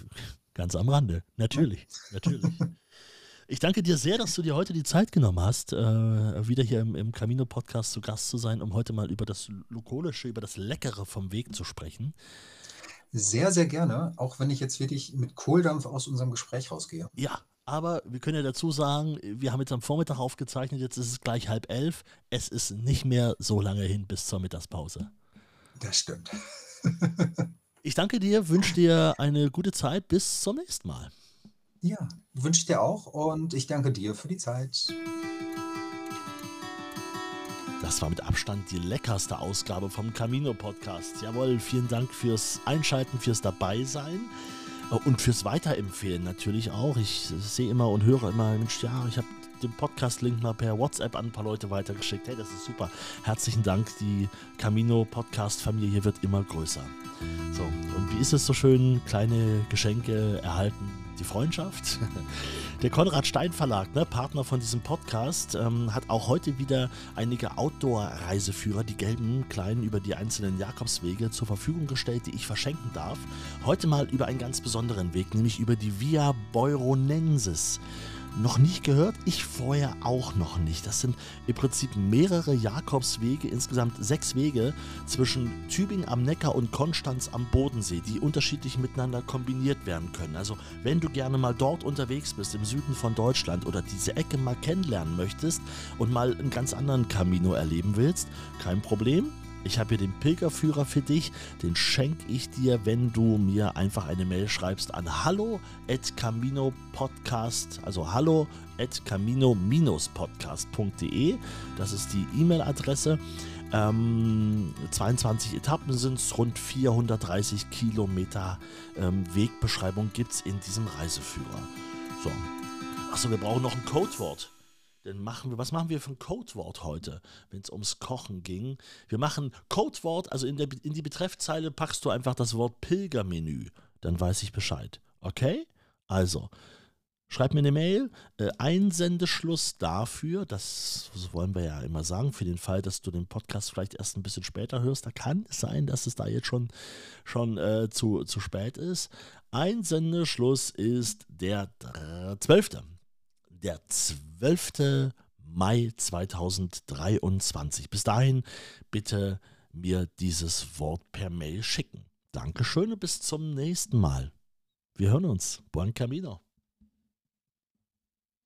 ganz am Rande. Natürlich, natürlich. Ich danke dir sehr, dass du dir heute die Zeit genommen hast, äh, wieder hier im, im Camino-Podcast zu Gast zu sein, um heute mal über das Lokolische, über das Leckere vom Weg zu sprechen. Sehr, sehr gerne, auch wenn ich jetzt wirklich mit Kohldampf aus unserem Gespräch rausgehe. Ja, aber wir können ja dazu sagen, wir haben jetzt am Vormittag aufgezeichnet, jetzt ist es gleich halb elf. Es ist nicht mehr so lange hin bis zur Mittagspause. Das stimmt. (laughs) Ich danke dir, wünsche dir eine gute Zeit. Bis zum nächsten Mal. Ja, wünsche ich dir auch und ich danke dir für die Zeit. Das war mit Abstand die leckerste Ausgabe vom Camino Podcast. Jawohl, vielen Dank fürs Einschalten, fürs Dabeisein äh, und fürs Weiterempfehlen natürlich auch. Ich sehe immer und höre immer, Mensch, ja, ich habe den Podcast-Link mal per WhatsApp an ein paar Leute weitergeschickt. Hey, das ist super. Herzlichen Dank. Die Camino Podcast-Familie wird immer größer. So, und wie ist es so schön? Kleine Geschenke erhalten die Freundschaft. (laughs) Der Konrad Stein Verlag, ne, Partner von diesem Podcast, ähm, hat auch heute wieder einige Outdoor-Reiseführer, die gelben kleinen, über die einzelnen Jakobswege zur Verfügung gestellt, die ich verschenken darf. Heute mal über einen ganz besonderen Weg, nämlich über die Via Beuronensis. Noch nicht gehört? Ich vorher auch noch nicht. Das sind im Prinzip mehrere Jakobswege, insgesamt sechs Wege zwischen Tübingen am Neckar und Konstanz am Bodensee, die unterschiedlich miteinander kombiniert werden können. Also wenn du gerne mal dort unterwegs bist, im Süden von Deutschland oder diese Ecke mal kennenlernen möchtest und mal einen ganz anderen Camino erleben willst, kein Problem. Ich habe hier den Pilgerführer für dich. Den schenke ich dir, wenn du mir einfach eine Mail schreibst an hallo at camino podcast, also hallo at camino-podcast.de. Das ist die E-Mail-Adresse. Ähm, 22 Etappen sind es, rund 430 Kilometer ähm, Wegbeschreibung gibt es in diesem Reiseführer. So. Achso, wir brauchen noch ein Codewort. Dann machen wir, was machen wir für ein Codewort heute, wenn es ums Kochen ging? Wir machen Codewort, also in, der, in die Betreffzeile packst du einfach das Wort Pilgermenü. Dann weiß ich Bescheid. Okay? Also, schreib mir eine Mail. Äh, Einsendeschluss dafür, das, das wollen wir ja immer sagen, für den Fall, dass du den Podcast vielleicht erst ein bisschen später hörst. Da kann es sein, dass es da jetzt schon, schon äh, zu, zu spät ist. Einsendeschluss ist der 12 der 12. Mai 2023. Bis dahin bitte mir dieses Wort per Mail schicken. Dankeschön und bis zum nächsten Mal. Wir hören uns. Buon Camino.